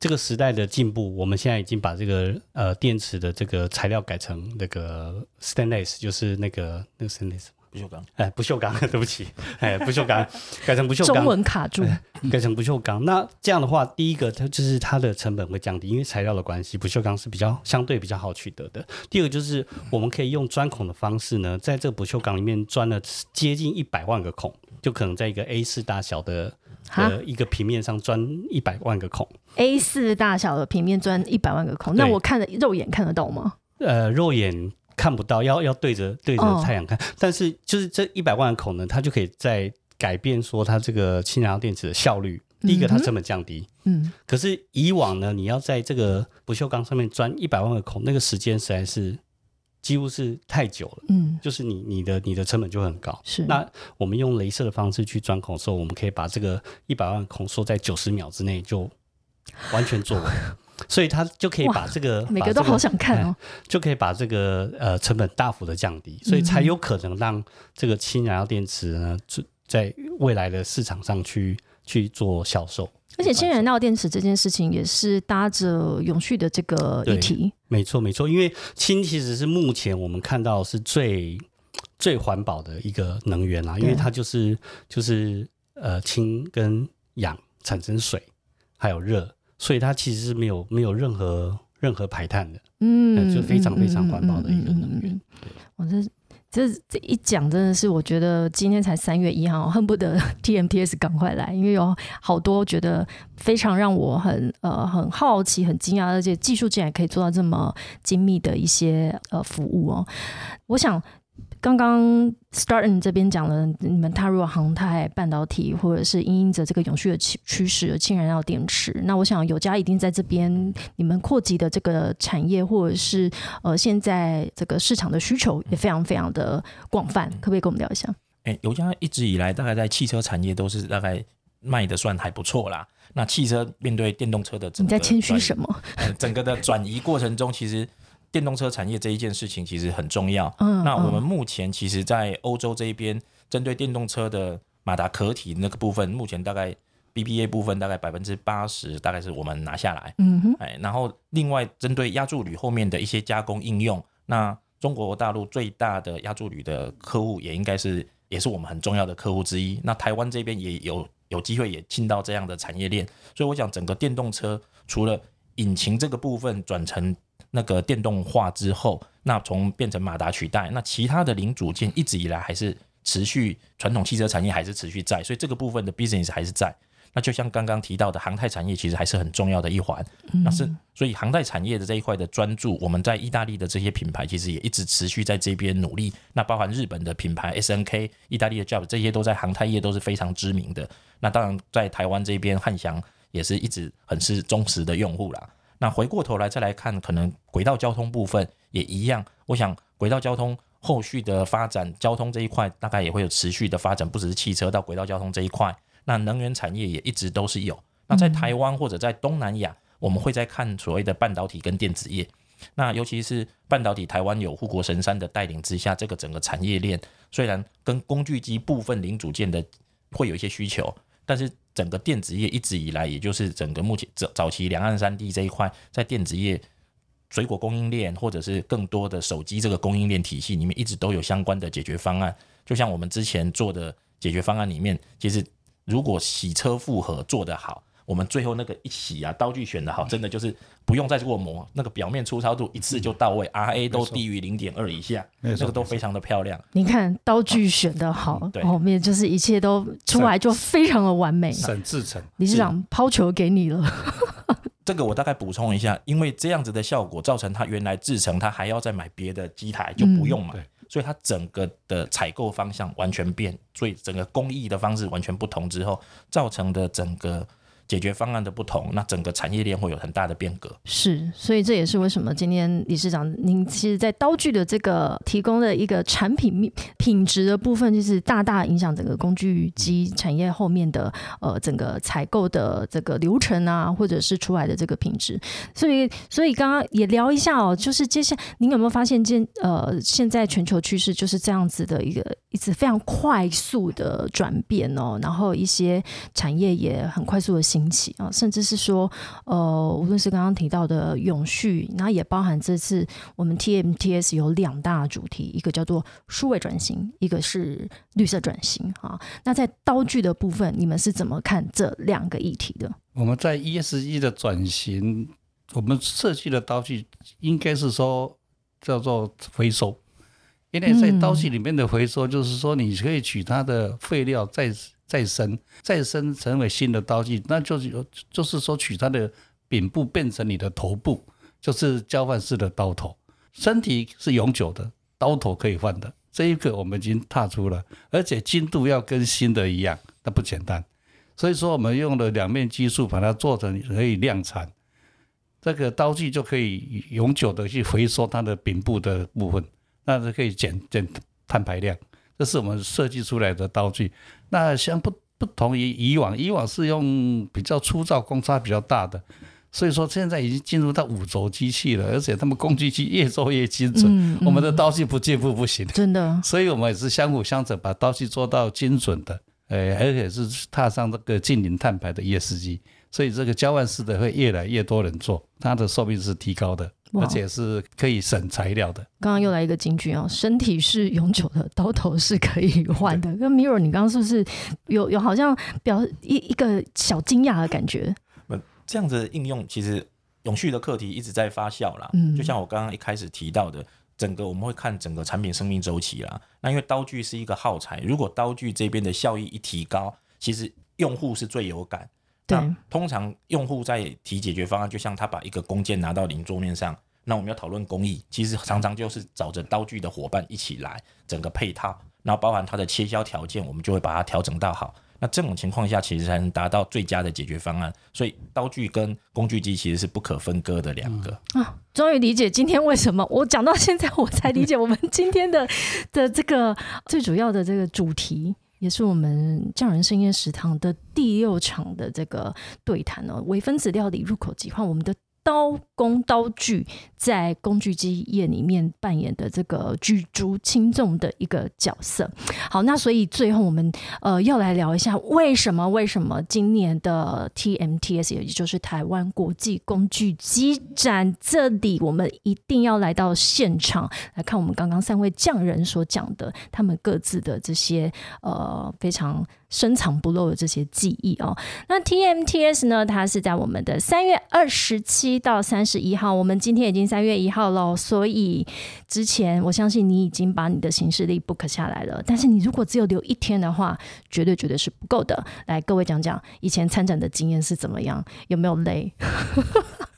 A: 这个时代的进步，我们现在已经把这个呃电池的这个材料改成那个 stainless，就是那个那个 stainless。
C: 不锈钢。
A: 哎，不锈钢，对不起，哎，不锈钢改成不锈钢中，
B: 文卡住，
A: 改成不锈钢。那这样的话，第一个它就是它的成本会降低，因为材料的关系，不锈钢是比较相对比较好取得的。第二个就是我们可以用钻孔的方式呢，在这个不锈钢里面钻了接近一百万个孔，就可能在一个 A 四大小的
B: 哈
A: 呃一个平面上钻一百万个孔。
B: A 四大小的平面钻一百万个孔，那我看的肉眼看得到吗？
A: 呃，肉眼看不到，要要对着对着
B: 哦
A: 太阳看。但是就是这一百万个孔呢，它就可以在改变说它这个氢燃料电池的效率。第一个，它成本降低。
B: 嗯
A: 可是以往呢，你要在这个不锈钢上面钻一百万个孔，那个时间实在是几乎是太久了。
B: 嗯，
A: 就是你你的你的成本就很高。
B: 是
A: 那我们用镭射的方式去钻孔的时候，我们可以把这个一百万孔缩在九十秒之内就完全做完，所以它就可以把这个
B: 每个都好想看哦。
A: 就可以把这个呃成本大幅的降低，所以才有可能让这个氢燃料电池呢，就在未来的市场上去去做销售。
B: 而且氢燃料电池这件事情也是搭着永续的这个议题，
A: 没错没错，因为氢其实是目前我们看到是最最环保的一个能源啦，因为它就是就是呃氢跟氧产生水还有热，所以它其实是没有没有任何任何排碳的。
B: 嗯
A: 呃就非常非常环保的一个能源。
B: 我这这这一讲真的是，我觉得今天才三月一号，恨不得 TMTS 赶快来，因为有好多觉得非常让我很呃很好奇、很惊讶，而且技术竟然可以做到这么精密的一些呃服务哦。我想刚刚 Startin 这边讲了，你们踏入航太、半导体，或者是因应着这个永续的趋趋势的氢燃料电池。那我想有家一定在这边，你们扩及的这个产业，或者是呃现在这个市场的需求也非常非常的广泛，可不可以跟我们聊一下？
C: 哎，油家一直以来大概在汽车产业都是大概卖的算还不错啦。那汽车面对电动车的
B: 你在谦虚什么？
C: 呃，整个的转移过程中，其实电动车产业这一件事情其实很重要。
B: 嗯
C: 那我们
B: 嗯
C: 目前其实，在欧洲这一边，针对电动车的马达壳体那个部分，目前大概 BBA 部分大概百分之八十，大概是我们拿下来。
B: 嗯哼，
C: 哎，然后另外针对压铸铝后面的一些加工应用，那中国大陆最大的压铸铝的客户也应该是也是我们很重要的客户之一。那台湾这边也有有机会也进到这样的产业链，所以我想整个电动车除了引擎这个部分转成那个电动化之后，那从变成马达取代，那其他的零组件一直以来还是持续传统汽车产业还是持续在，所以这个部分的 business 还是在。那就像刚刚提到的，航太产业其实还是很重要的一环。那是所以航太产业的这一块的专注，我们在意大利的这些品牌其实也一直持续在这边努力。那包含日本的品牌 S N K、意大利的 Job 这些都在航太业都是非常知名的。那当然在台湾这边，汉翔也是一直很是忠实的用户啦。那回过头来再来看，可能轨道交通部分也一样。我想轨道交通后续的发展，交通这一块大概也会有持续的发展，不只是汽车到轨道交通这一块。那能源产业也一直都是有。那在台湾或者在东南亚，我们会在看所谓的半导体跟电子业。那尤其是半导体，台湾有护国神山的带领之下，这个整个产业链虽然跟工具机部分零组件的会有一些需求，但是整个电子业一直以来，也就是整个目前早早期两岸三地这一块，在电子业水果供应链或者是更多的手机这个供应链体系里面，一直都有相关的解决方案。就像我们之前做的解决方案里面，其实。如果洗车复合做得好，我们最后那个一洗啊，刀具选的好，真的就是不用再过磨，那个表面粗糙度一次就到位，RA 都低于零点二以下，那个都非常的漂亮。
B: 你看刀具选的好，后面就是一切都出来就非常的完美。
D: 沈志成
B: 理事长抛球给你了。
C: 这个我大概补充一下，因为这样子的效果造成他原来制成他还要再买别的机台就不用买。所以它整个的采购方向完全变，所以整个工艺的方式完全不同之后，造成的整个。解决方案的不同，那整个产业链会有很大的变革。
B: 是，所以这也是为什么今天理事长您其实，在刀具的这个提供的一个产品品质的部分，就是大大影响整个工具机产业后面的呃整个采购的这个流程啊，或者是出来的这个品质。所以，所以刚刚也聊一下哦，就是接下来您有没有发现，现呃现在全球趋势就是这样子的一个一直非常快速的转变哦，然后一些产业也很快速的兴。引起啊，甚至是说，呃，无论是刚刚提到的永续，那也包含这次我们 TMTS 有两大主题，一个叫做数位转型，一个是绿色转型啊。那在刀具的部分，你们是怎么看这两个议题的？
D: 我们在 ESG 的转型，我们设计的刀具应该是说叫做回收，因为在刀具里面的回收，就是说你可以取它的废料再。再生，再生成为新的刀具，那就是就是说取它的柄部变成你的头部，就是交换式的刀头。身体是永久的，刀头可以换的。这一个我们已经踏出了，而且精度要跟新的一样，那不简单。所以说我们用了两面技术把它做成可以量产，这个刀具就可以永久的去回收它的柄部的部分，那是可以减减碳排量。这是我们设计出来的刀具。那相不不同于以往，以往是用比较粗糙、公差比较大的，所以说现在已经进入到五轴机器了，而且他们工具机越做越精准，我们的刀具不进步不行，
B: 真的。
D: 所以我们也是相辅相成，把刀具做到精准的，呃，而且是踏上这个近零碳排的 ESG，所以这个交换式的会越来越多人做，它的寿命是提高的。而且是可以省材料的。
B: 刚刚又来一个金句哦，身体是永久的，刀头是可以换的。跟 Mirror，你刚刚是不是有有好像表一一个小惊讶的感觉？
C: 这样子应用其实永续的课题一直在发酵啦。嗯，就像我刚刚一开始提到的，整个我们会看整个产品生命周期啦。那因为刀具是一个耗材，如果刀具这边的效益一提高，其实用户是最有感。那通常用户在提解决方案，就像他把一个工件拿到零桌面上，那我们要讨论工艺，其实常常就是找着刀具的伙伴一起来，整个配套，然后包含它的切削条件，我们就会把它调整到好。那这种情况下，其实才能达到最佳的解决方案。所以刀具跟工具机其实是不可分割的两个
B: 啊。终于理解今天为什么我讲到现在，我才理解我们今天的的这个最主要的这个主题。也是我们匠人深夜食堂的第六场的这个对谈哦，微分子料理入口即化，我们的。刀工刀具在工具机业里面扮演的这个举足轻重的一个角色。好，那所以最后我们呃要来聊一下，为什么为什么今年的 TMTS 也就是台湾国际工具机展这里，我们一定要来到现场来看我们刚刚三位匠人所讲的他们各自的这些呃非常。深藏不露的这些记忆哦。那 TMTS 呢，它是在我们的三月二十七到三十一号，我们今天已经三月一号喽，所以之前我相信你已经把你的行事历 book 下来了。但是你如果只有留一天的话，绝对绝对是不够的。来，各位讲讲以前参展的经验是怎么样，有没有累？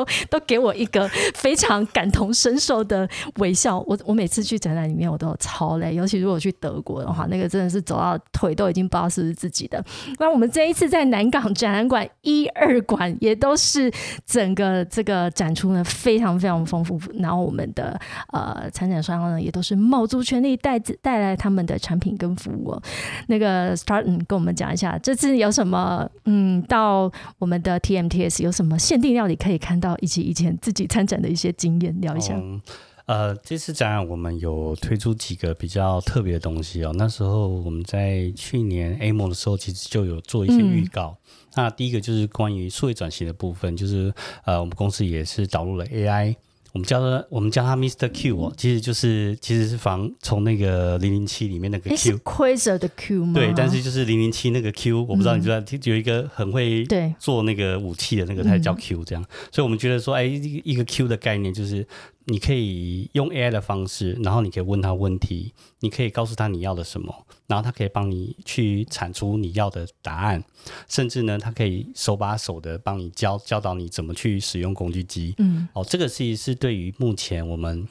B: 都 都给我一个非常感同身受的微笑。我我每次去展览里面，我都超累，尤其如果去德国的话，那个真的是走到腿都已经不知道是不是自己的。那我们这一次在南港展览馆一二馆也都是整个这个展出呢非常非常丰富，然后我们的呃参展商呢也都是卯足全力带带来他们的产品跟服务。那个 Start 嗯跟我们讲一下，这次有什么嗯到我们的 TMTS 有什么限定料理可以看。到以及以前自己参展的一些经验聊一下。
A: 嗯呃，这次展览我们有推出几个比较特别的东西哦。那时候我们在去年 A 梦的时候，其实就有做一些预告。那第一个就是关于数位转型的部分，就是呃，我们公司也是导入了 AI。我们叫他，我们叫他 Mr. Q 哦，其实就是其实是防从那个零零七里面那个 Q，
B: 盔甲的 Q 吗？
A: 对，但是就是零零七那个 Q，我不知道你知道，有一个很会做那个武器的那个，他叫 Q 这样，所以我们觉得说，哎，一个 Q 的概念就是。你可以用 AI 的方式，然后你可以问他问题，你可以告诉他你要的什么，然后他可以帮你去产出你要的答案，甚至呢，他可以手把手的帮你教教导你怎么去使用工具机。嗯，哦，这个其实是对于目前我们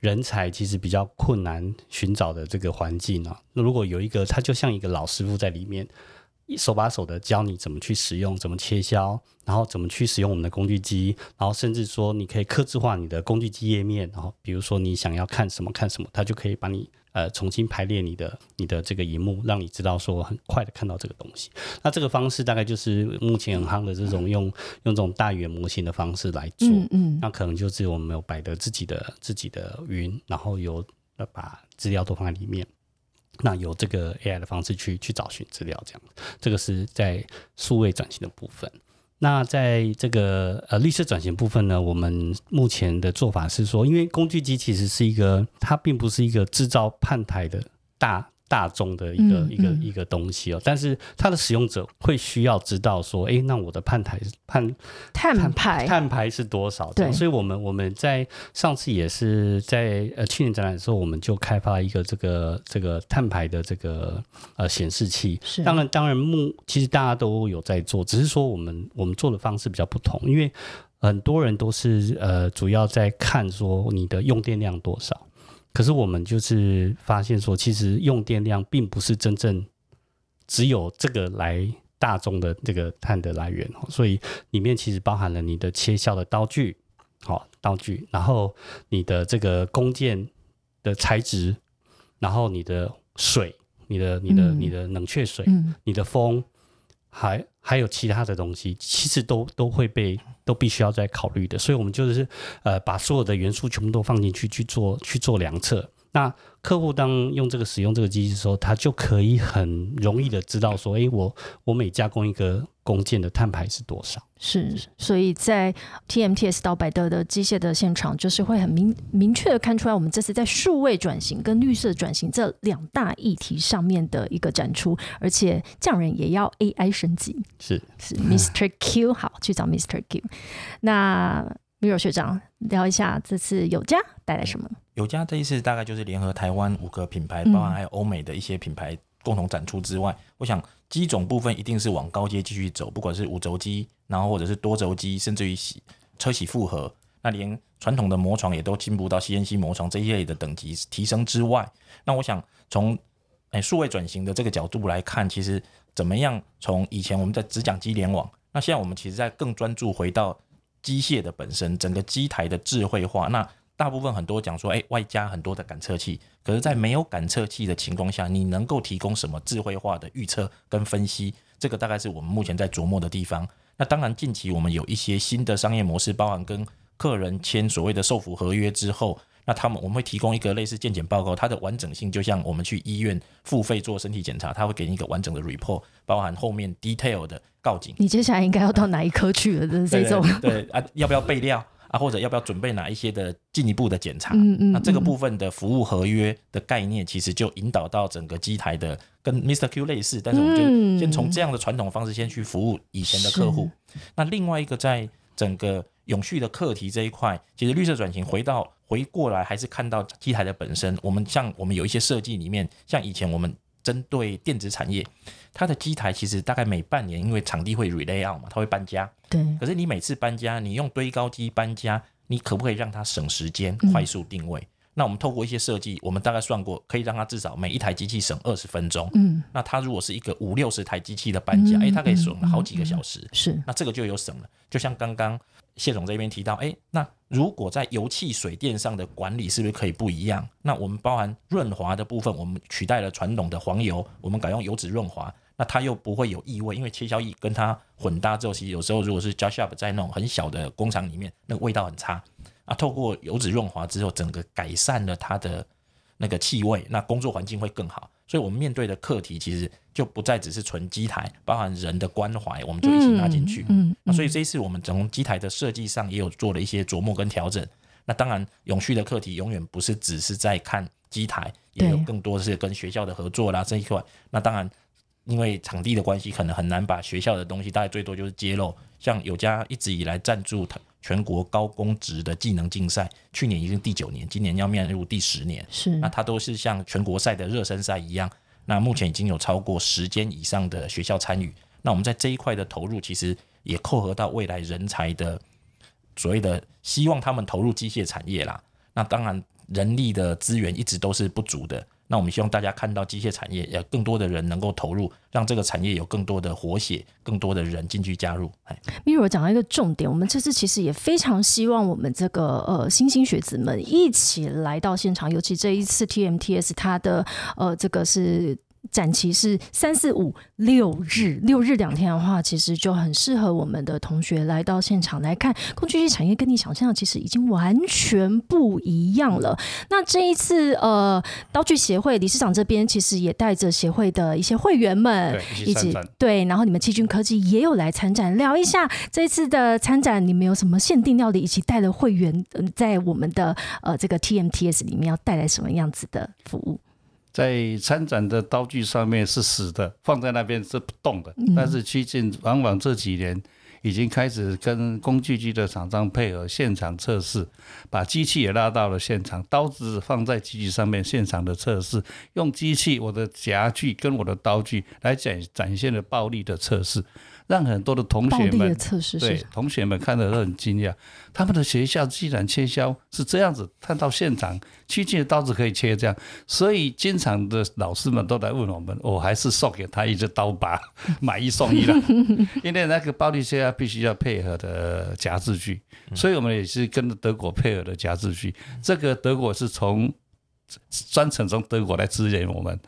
A: 人才其实比较困难寻找的这个环境啊。那如果有一个，他就像一个老师傅在里面。手把手的教你怎么去使用，怎么切削，然后怎么去使用我们的工具机，然后甚至说你可以刻字化你的工具机页面，然后比如说你想要看什么看什么，它就可以帮你呃重新排列你的你的这个荧幕，让你知道说很快的看到这个东西。那这个方式大概就是目前很夯的这种用用这种大语言模型的方式来做，嗯，那可能就是我们有摆的自己的自己的云，然后有把资料都放在里面。那有这个 AI 的方式去去找寻资料，这样，这个是在数位转型的部分。那在这个呃绿色转型部分呢，我们目前的做法是说，因为工具机其实是一个，它并不是一个制造判台的大。大众的一个一个一个东西哦，但是它的使用者会需要知道说，哎，那我的碳排碳
B: 碳排
A: 碳排是多少？对，所以我们我们在上次也是在呃去年展览的时候，我们就开发一个这个这个碳排的这个呃显示器。
B: 是，
A: 当然当然目其实大家都有在做，只是说我们我们做的方式比较不同，因为很多人都是呃主要在看说你的用电量多少。可是我们就是发现说，其实用电量并不是真正只有这个来大众的这个碳的来源，所以里面其实包含了你的切削的刀具，好刀具，然后你的这个弓箭的材质，然后你的水，你的你的你的冷却水，你的风。还还有其他的东西，其实都都会被都必须要再考虑的，所以我们就是呃把所有的元素全部都放进去去做去做量测。那客户当用这个使用这个机器的时候，他就可以很容易的知道说，哎，我我每加工一个工件的碳排是多少？
B: 是，所以在 TMTS 到百德的机械的现场，就是会很明明确的看出来，我们这次在数位转型跟绿色转型这两大议题上面的一个展出，而且匠人也要 AI 升级，
A: 是
B: 是 Mr Q，好去找 Mr Q。那 Miro 学长聊一下这次有家带来什么？
C: 有家这一次大概就是联合台湾五个品牌，包含还有欧美的一些品牌共同展出之外，我想机种部分一定是往高阶继续走，不管是五轴机，然后或者是多轴机，甚至于洗车洗复合，那连传统的磨床也都进步到 CNC 磨床这一类的等级提升之外，那我想从哎数位转型的这个角度来看，其实怎么样从以前我们在只讲机联网，那现在我们其实在更专注回到机械的本身，整个机台的智慧化，那。大部分很多讲说，哎，外加很多的感测器，可是，在没有感测器的情况下，你能够提供什么智慧化的预测跟分析？这个大概是我们目前在琢磨的地方。那当然，近期我们有一些新的商业模式，包含跟客人签所谓的受服合约之后，那他们我们会提供一个类似健检报告，它的完整性就像我们去医院付费做身体检查，他会给你一个完整的 report，包含后面 detail 的告警。
B: 你接下来应该要到哪一科去了？这种
C: 对啊，要不要备料？啊，或者要不要准备哪一些的进一步的检查？
B: 嗯嗯
C: 那这个
B: 嗯
C: 部分的服务合约的概念，其实就引导到整个机台的跟 Mr. Q 类似，但是我们
B: 嗯
C: 就先从这样的传统方式先去服务以前的客户。那另外一个在整个永续的课题这一块，其实绿色转型回到回过来，还是看到机台的本身。我们像我们有一些设计里面，像以前我们针对电子产业，它的机台其实大概每半年，因为场地会 relay out 嘛，它会搬家。
B: 对，
C: 可是你每次搬家，你用堆高机搬家，你可不可以让它省时间、
B: 嗯
C: 快速定位？那我们透过一些设计，我们大概算过，可以让它至少每一台机器省二十分钟。
B: 嗯，
C: 那它如果是一个五六十台机器的搬家，
B: 嗯
C: 诶，它可以省
B: 嗯
C: 了好几个小时。
B: 是，
C: 那这个就有省了。就像刚刚谢总这边提到，诶，那如果在油气、水电上的管理是不是可以不一样？那我们包含润滑的部分，我们取代了传统的黄油，我们改用油脂润滑，那它又不会有异味，因为切削液跟它混搭之后，其实有时候如果是 job shop 在那种很小的工厂里面，那个味道很差。啊，透过油脂润滑之后，整个改善了它的那个气味，那工作环境会更好。所以我们面对的课题其实就不再只是纯机台，包含人的关怀，我们就一起拿进去。
B: 嗯，
C: 那所以这一次我们从机台的设计上也有做了一些琢磨跟调整。那当然，永续的课题永远不是只是在看机台，也有更多的是跟学校的合作啦这一块。那当然，因为场地的关系，可能很难把学校的东西，大概最多就是揭露。像有家一直以来赞助台全国高工职的技能竞赛，去年已经第九年，今年要面入第十年。
B: 是
C: 那它都是像全国赛的热身赛一样，那目前已经有超过十间以上的学校参与。那我们在这一块的投入，其实也扣合到未来人才的所谓的希望他们投入机械产业啦。那当然，人力的资源一直都是不足的。那我们希望大家看到机械产业，呃更多的人能够投入，让这个产业有更多的活血，更多的人进去加入。哎
B: ，Miro 讲到一个重点，我们这次其实也非常希望我们这个呃新兴学子们一起来到现场，尤其这一次 TMTS 它的呃这个是。展期是三四五六日，六日两天的话，其实就很适合我们的同学来到现场来看工具机产业，跟你想象的其实已经完全不一样了。那这一次，呃，刀具协会理事长这边其实也带着协会的一些会员们
D: 一起
B: 对，然后你们七军科技也有来参展，聊一下这一次的参展，你们有什么限定料理，以及带了会员，嗯，在我们的呃这个 TMTS 里面要带来什么样子的服务？
D: 在参展的刀具上面是死的，放在那边是不动的。
B: 嗯
D: 但是趋近往往这几年已经开始跟工具机的厂商配合现场测试，把机器也拉到了现场，刀子放在机器上面现场的测试，用机器我的夹具跟我的刀具来展展现了暴力的测试，让很多的同学们
B: 测试
D: 对同学们看得都很惊讶，他们的学校既然切削是这样子，看到现场趋近的刀子可以切这样，所以经常的老师们都来问我们，我还是送给他一支刀把，买一送一了，因为那个暴力切削必须要配合的夹制锯，所以我们也是跟德国配合的夹制锯，这个德国是从专程从德国来支援我们。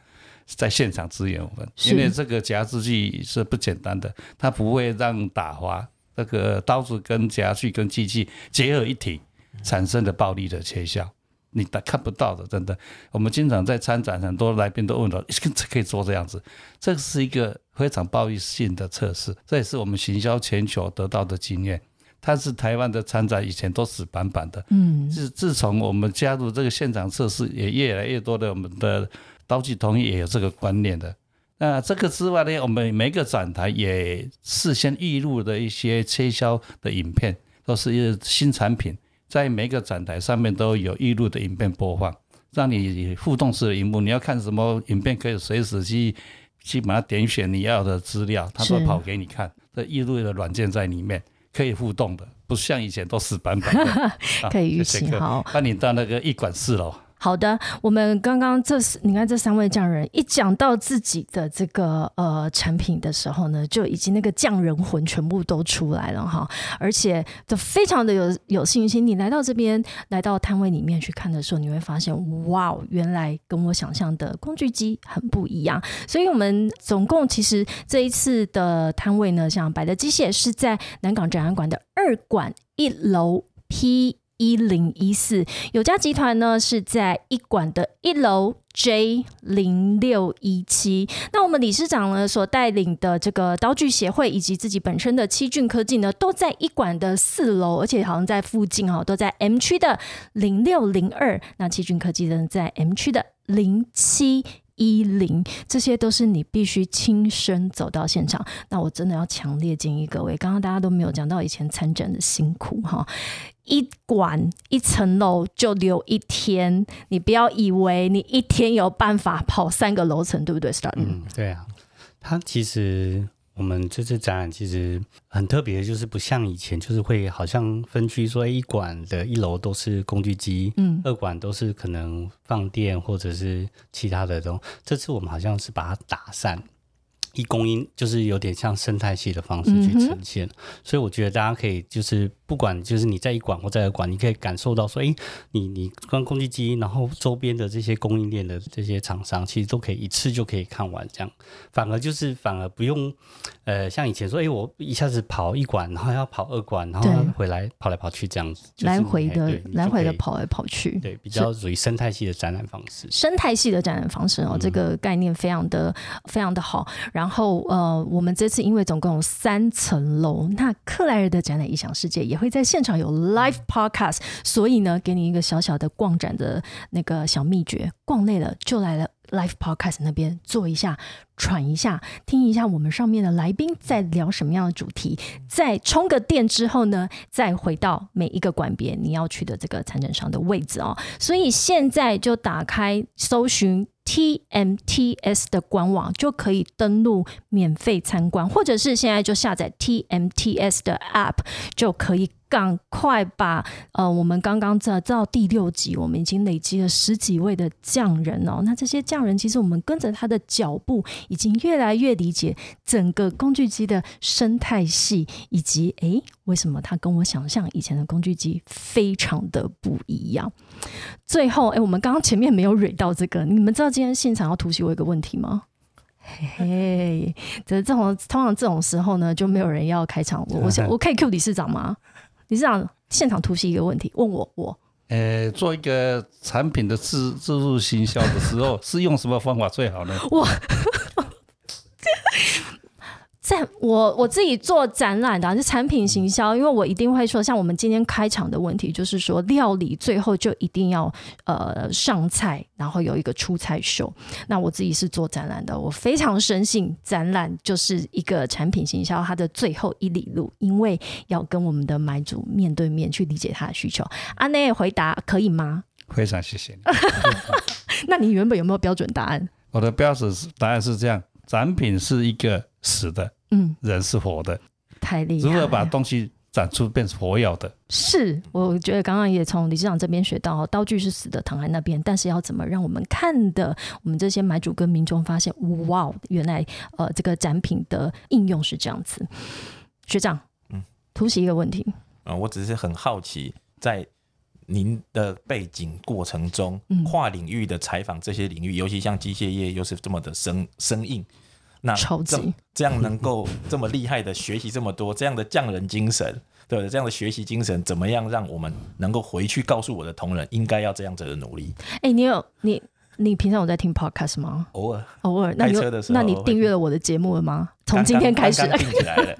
D: 在现场支援我们，因为这个夹制具是不简单的，它不会让打滑，这个刀子跟夹具跟机器结合一体产生的暴力的切削，你打看不到的，真的。我们经常在参展，很多来宾都问到，这可以做这样子，这是一个非常暴力性的测试，这也是我们行销全球得到的经验。它是台湾的参展以前都死板板的，
B: 嗯。
D: 自自从我们加入这个现场测试，也越来越多的我们的刀具同意也有这个观念的。那这个之外呢，我们每个展台也事先预录的一些切削的影片，都是一个新产品，在每个展台上面都有预录的影片播放，让你互动式的荧幕，你要看什么影片，可以随时去去把它点选你要的资料，它都跑给你看。这预录的软件在里面可以互动的，不像以前都死板板的。啊
B: 可以预期好
D: 那你到那个艺馆四楼，
B: 好的，我们刚刚这你看这三位匠人一讲到自己的这个呃产品的时候呢，就已经那个匠人魂全部都出来了哈，而且都非常的有有信心。你来到这边，来到摊位里面去看的时候，你会发现，哇，原来跟我想象的工具机很不一样。所以我们总共其实这一次的摊位呢，像百乐机械是在南港展览馆的二馆一楼 P。一零一四。有家集团呢是在一馆的一楼 J 零六一七。那我们理事长呢所带领的这个刀具协会以及自己本身的七骏科技呢，都在一馆的四楼，而且好像在附近哈，都在 M 区的零六零二。那七骏科技呢在 M 区的零七。一零，这些都是你必须亲身走到现场。那我真的要强烈建议各位，刚刚大家都没有讲到以前参展的辛苦哈。一馆一层楼就留一天，你不要以为你一天有办法跑三个楼层，对不对？Start，
A: 嗯，对啊，它其实。我们这次展览其实很特别，就是不像以前，就是会好像分区说，一馆的一楼都是工具机，嗯，二馆都是可能放电或者是其他的东。这次我们好像是把它打散。以供应就是有点像生态系的方式去呈现，所以我觉得大家可以就是不管就是你在一馆或在二馆，你可以感受到说，哎，你你光空气机，然后周边的这些供应链的这些厂商，其实都可以一次就可以看完，这样。反而就是反而不用呃像以前说，哎，我一下子跑一馆，然后要跑二馆，然后回来跑来跑去这样子，
B: 来回的来回的跑来跑去，
A: 对，比较属于生态系的展览方式。
B: 生态系的展览方式哦，这个概念非常的非常的好，然后。然后呃，我们这次因为总共有三层楼，那克莱尔的展览异想世界也会在现场有 live podcast，所以呢，给你一个小小的逛展的那个小秘诀，逛累了就来了 live podcast 那边坐一下，喘一下，听一下我们上面的来宾在聊什么样的主题，再充个电之后呢，再回到每一个馆别你要去的这个参展商的位置哦。所以现在就打开搜寻。TMTS 的官网就可以登录免费参观，或者是现在就下载 TMTS 的 App 就可以。赶快把呃，我们刚刚在到第六集，我们已经累积了十几位的匠人哦。那这些匠人，其实我们跟着他的脚步，已经越来越理解整个工具机的生态系，以及诶，为什么他跟我想象以前的工具机非常的不一样。最后，诶，我们刚刚前面没有蕊到这个，你们知道今天现场要突袭我一个问题吗？嘿嘿，这这种通常这种时候呢，就没有人要开场。我我想 我可以 Q 理事长吗？理事长现场突袭一个问题，问我我，
D: 呃，做一个产品的自自助行销的时候，是用什么方法最好呢？
B: 我。在我我自己做展览的，就产品行销，因为我一定会说，像我们今天开场的问题，就是说料理最后就一定要呃上菜，然后有一个出菜秀。那我自己是做展览的，我非常深信展览就是一个产品行销它的最后一里路，因为要跟我们的买主面对面去理解他的需求。阿内回答可以吗？
D: 非常谢谢你。
B: 那你原本有没有标准答案？
D: 我的标准答案是这样：展品是一个死的。嗯，人是活的，
B: 太厉害！
D: 如何把东西展出变成活有的？
B: 是，我觉得刚刚也从李市长这边学到，刀具是死的，躺在那边，但是要怎么让我们看的，我们这些买主跟民众发现，哇，原来呃这个展品的应用是这样子。学长，嗯，突袭一个问题，
C: 嗯，我只是很好奇，在您的背景过程中，跨领域的采访这些领域，尤其像机械业，又是这么的生生硬。那超级这样能够这么厉害的学习这么多，这样的匠人精神，对这样的学习精神，怎么样让我们能够回去告诉我的同仁，应该要这样子的努力？
B: 哎，你有你你平常有在听 podcast 吗？
C: 偶尔
B: 偶尔。开
C: 车的时候，
B: 那你订阅了我的节目了吗？从今天开始
C: 订起来了。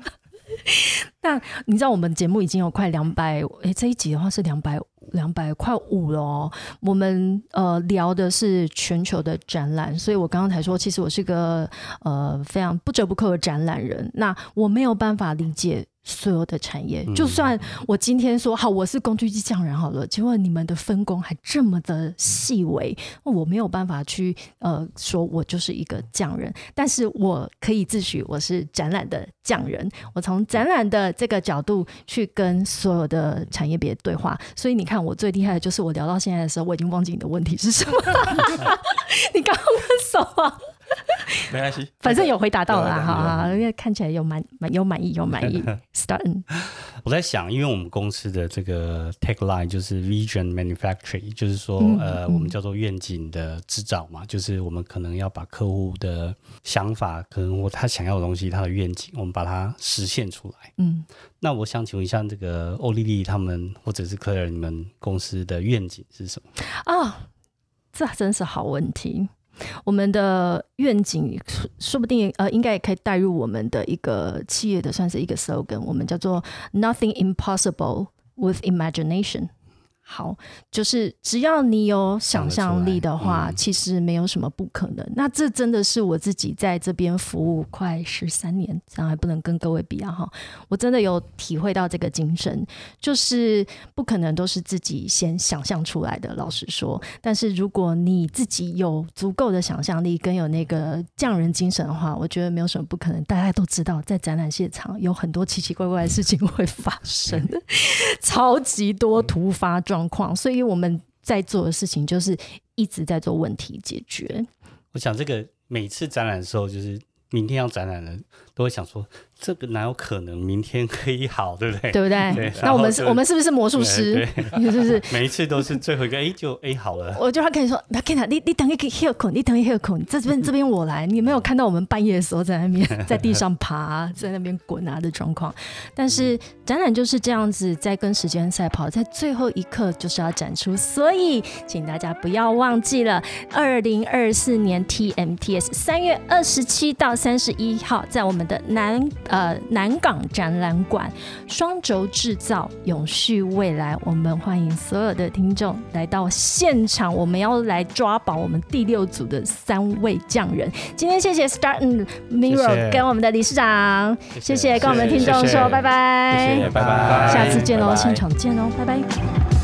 B: 那你知道我们节目已经有快两百，哎，这一集的话是两百。两百块五了哦，我们呃聊的是全球的展览，所以我刚刚才说，其实我是个呃非常不折不扣的展览人，那我没有办法理解。所有的产业，就算我今天说好我是工具机匠人好了，结果你们的分工还这么的细微，我没有办法去呃说我就是一个匠人，但是我可以自诩我是展览的匠人。我从展览的这个角度去跟所有的产业别对话，所以你看我最厉害的就是我聊到现在的时候，我已经忘记你的问题是什么。你刚刚问什么？
C: 没关系，
B: 反正有回答到了啦，
C: 有有
B: 好好，因为看起来有满满有满意有满意。Start，嗯
A: 我在想，因为我们公司的这个 tagline 就是 Vision Manufacturing，就是说，
B: 嗯
A: 呃，
B: 嗯
A: 我们叫做愿景的制造嘛，就是我们可能要把客户的想法，可能我他想要的东西，他的愿景，我们把它实现出来。
B: 嗯，
A: 那我想请问一下，这个欧丽丽他们或者是科尔你们公司的愿景是什么？
B: 啊，这真是好问题。我们的愿景说不定呃，应该也可以带入我们的一个企业的算是一个 slogan，我们叫做 “Nothing impossible with imagination”。好，就是只要你有想象力的话，其实没有什么不可能。那这真的是我自己在这边服务快十三年，这样还不能跟各位比啊哈。我真的有体会到这个精神，就是不可能都是自己先想象出来的。老实说，但是如果你自己有足够的想象力跟有那个匠人精神的话，我觉得没有什么不可能。大家都知道，在展览现场有很多奇奇怪怪的事情会发生，超级多突发状状况，所以我们在做的事情就是一直在做问题解决。
A: 我想这个每次展览的时候，就是明天要展览的，都会想说，这个哪有可能明天可以好，对不对？
B: 对不对？
A: 对
B: 那我们是我们是不是魔术师？
A: 对
B: 是不 是？
A: 每一次都是最后一个，哎，就哎好了。
B: 我就要跟你说，不要看他，你你等一个 h e 口，你等一个 h 口，你这边这边我来。你没有看到我们半夜的时候在那边在地上爬、在那边滚啊的状况。但是展览就是这样子，在跟时间赛跑，在最后一刻就是要展出，所以请大家不要忘记了，二零二四年 TMTS 三月二十七到三十一号，在我们的南呃南港展览馆双轴制造永续未来，我们欢迎所有的听众来到现场，我们要来抓宝我们第六组的三位匠人。今天谢谢 Start and Mirror
A: 谢
B: 跟我们的理事长，谢谢。跟我们的听众说拜拜，
A: 谢谢拜拜。
B: 下次见喽，现场见喽，拜拜。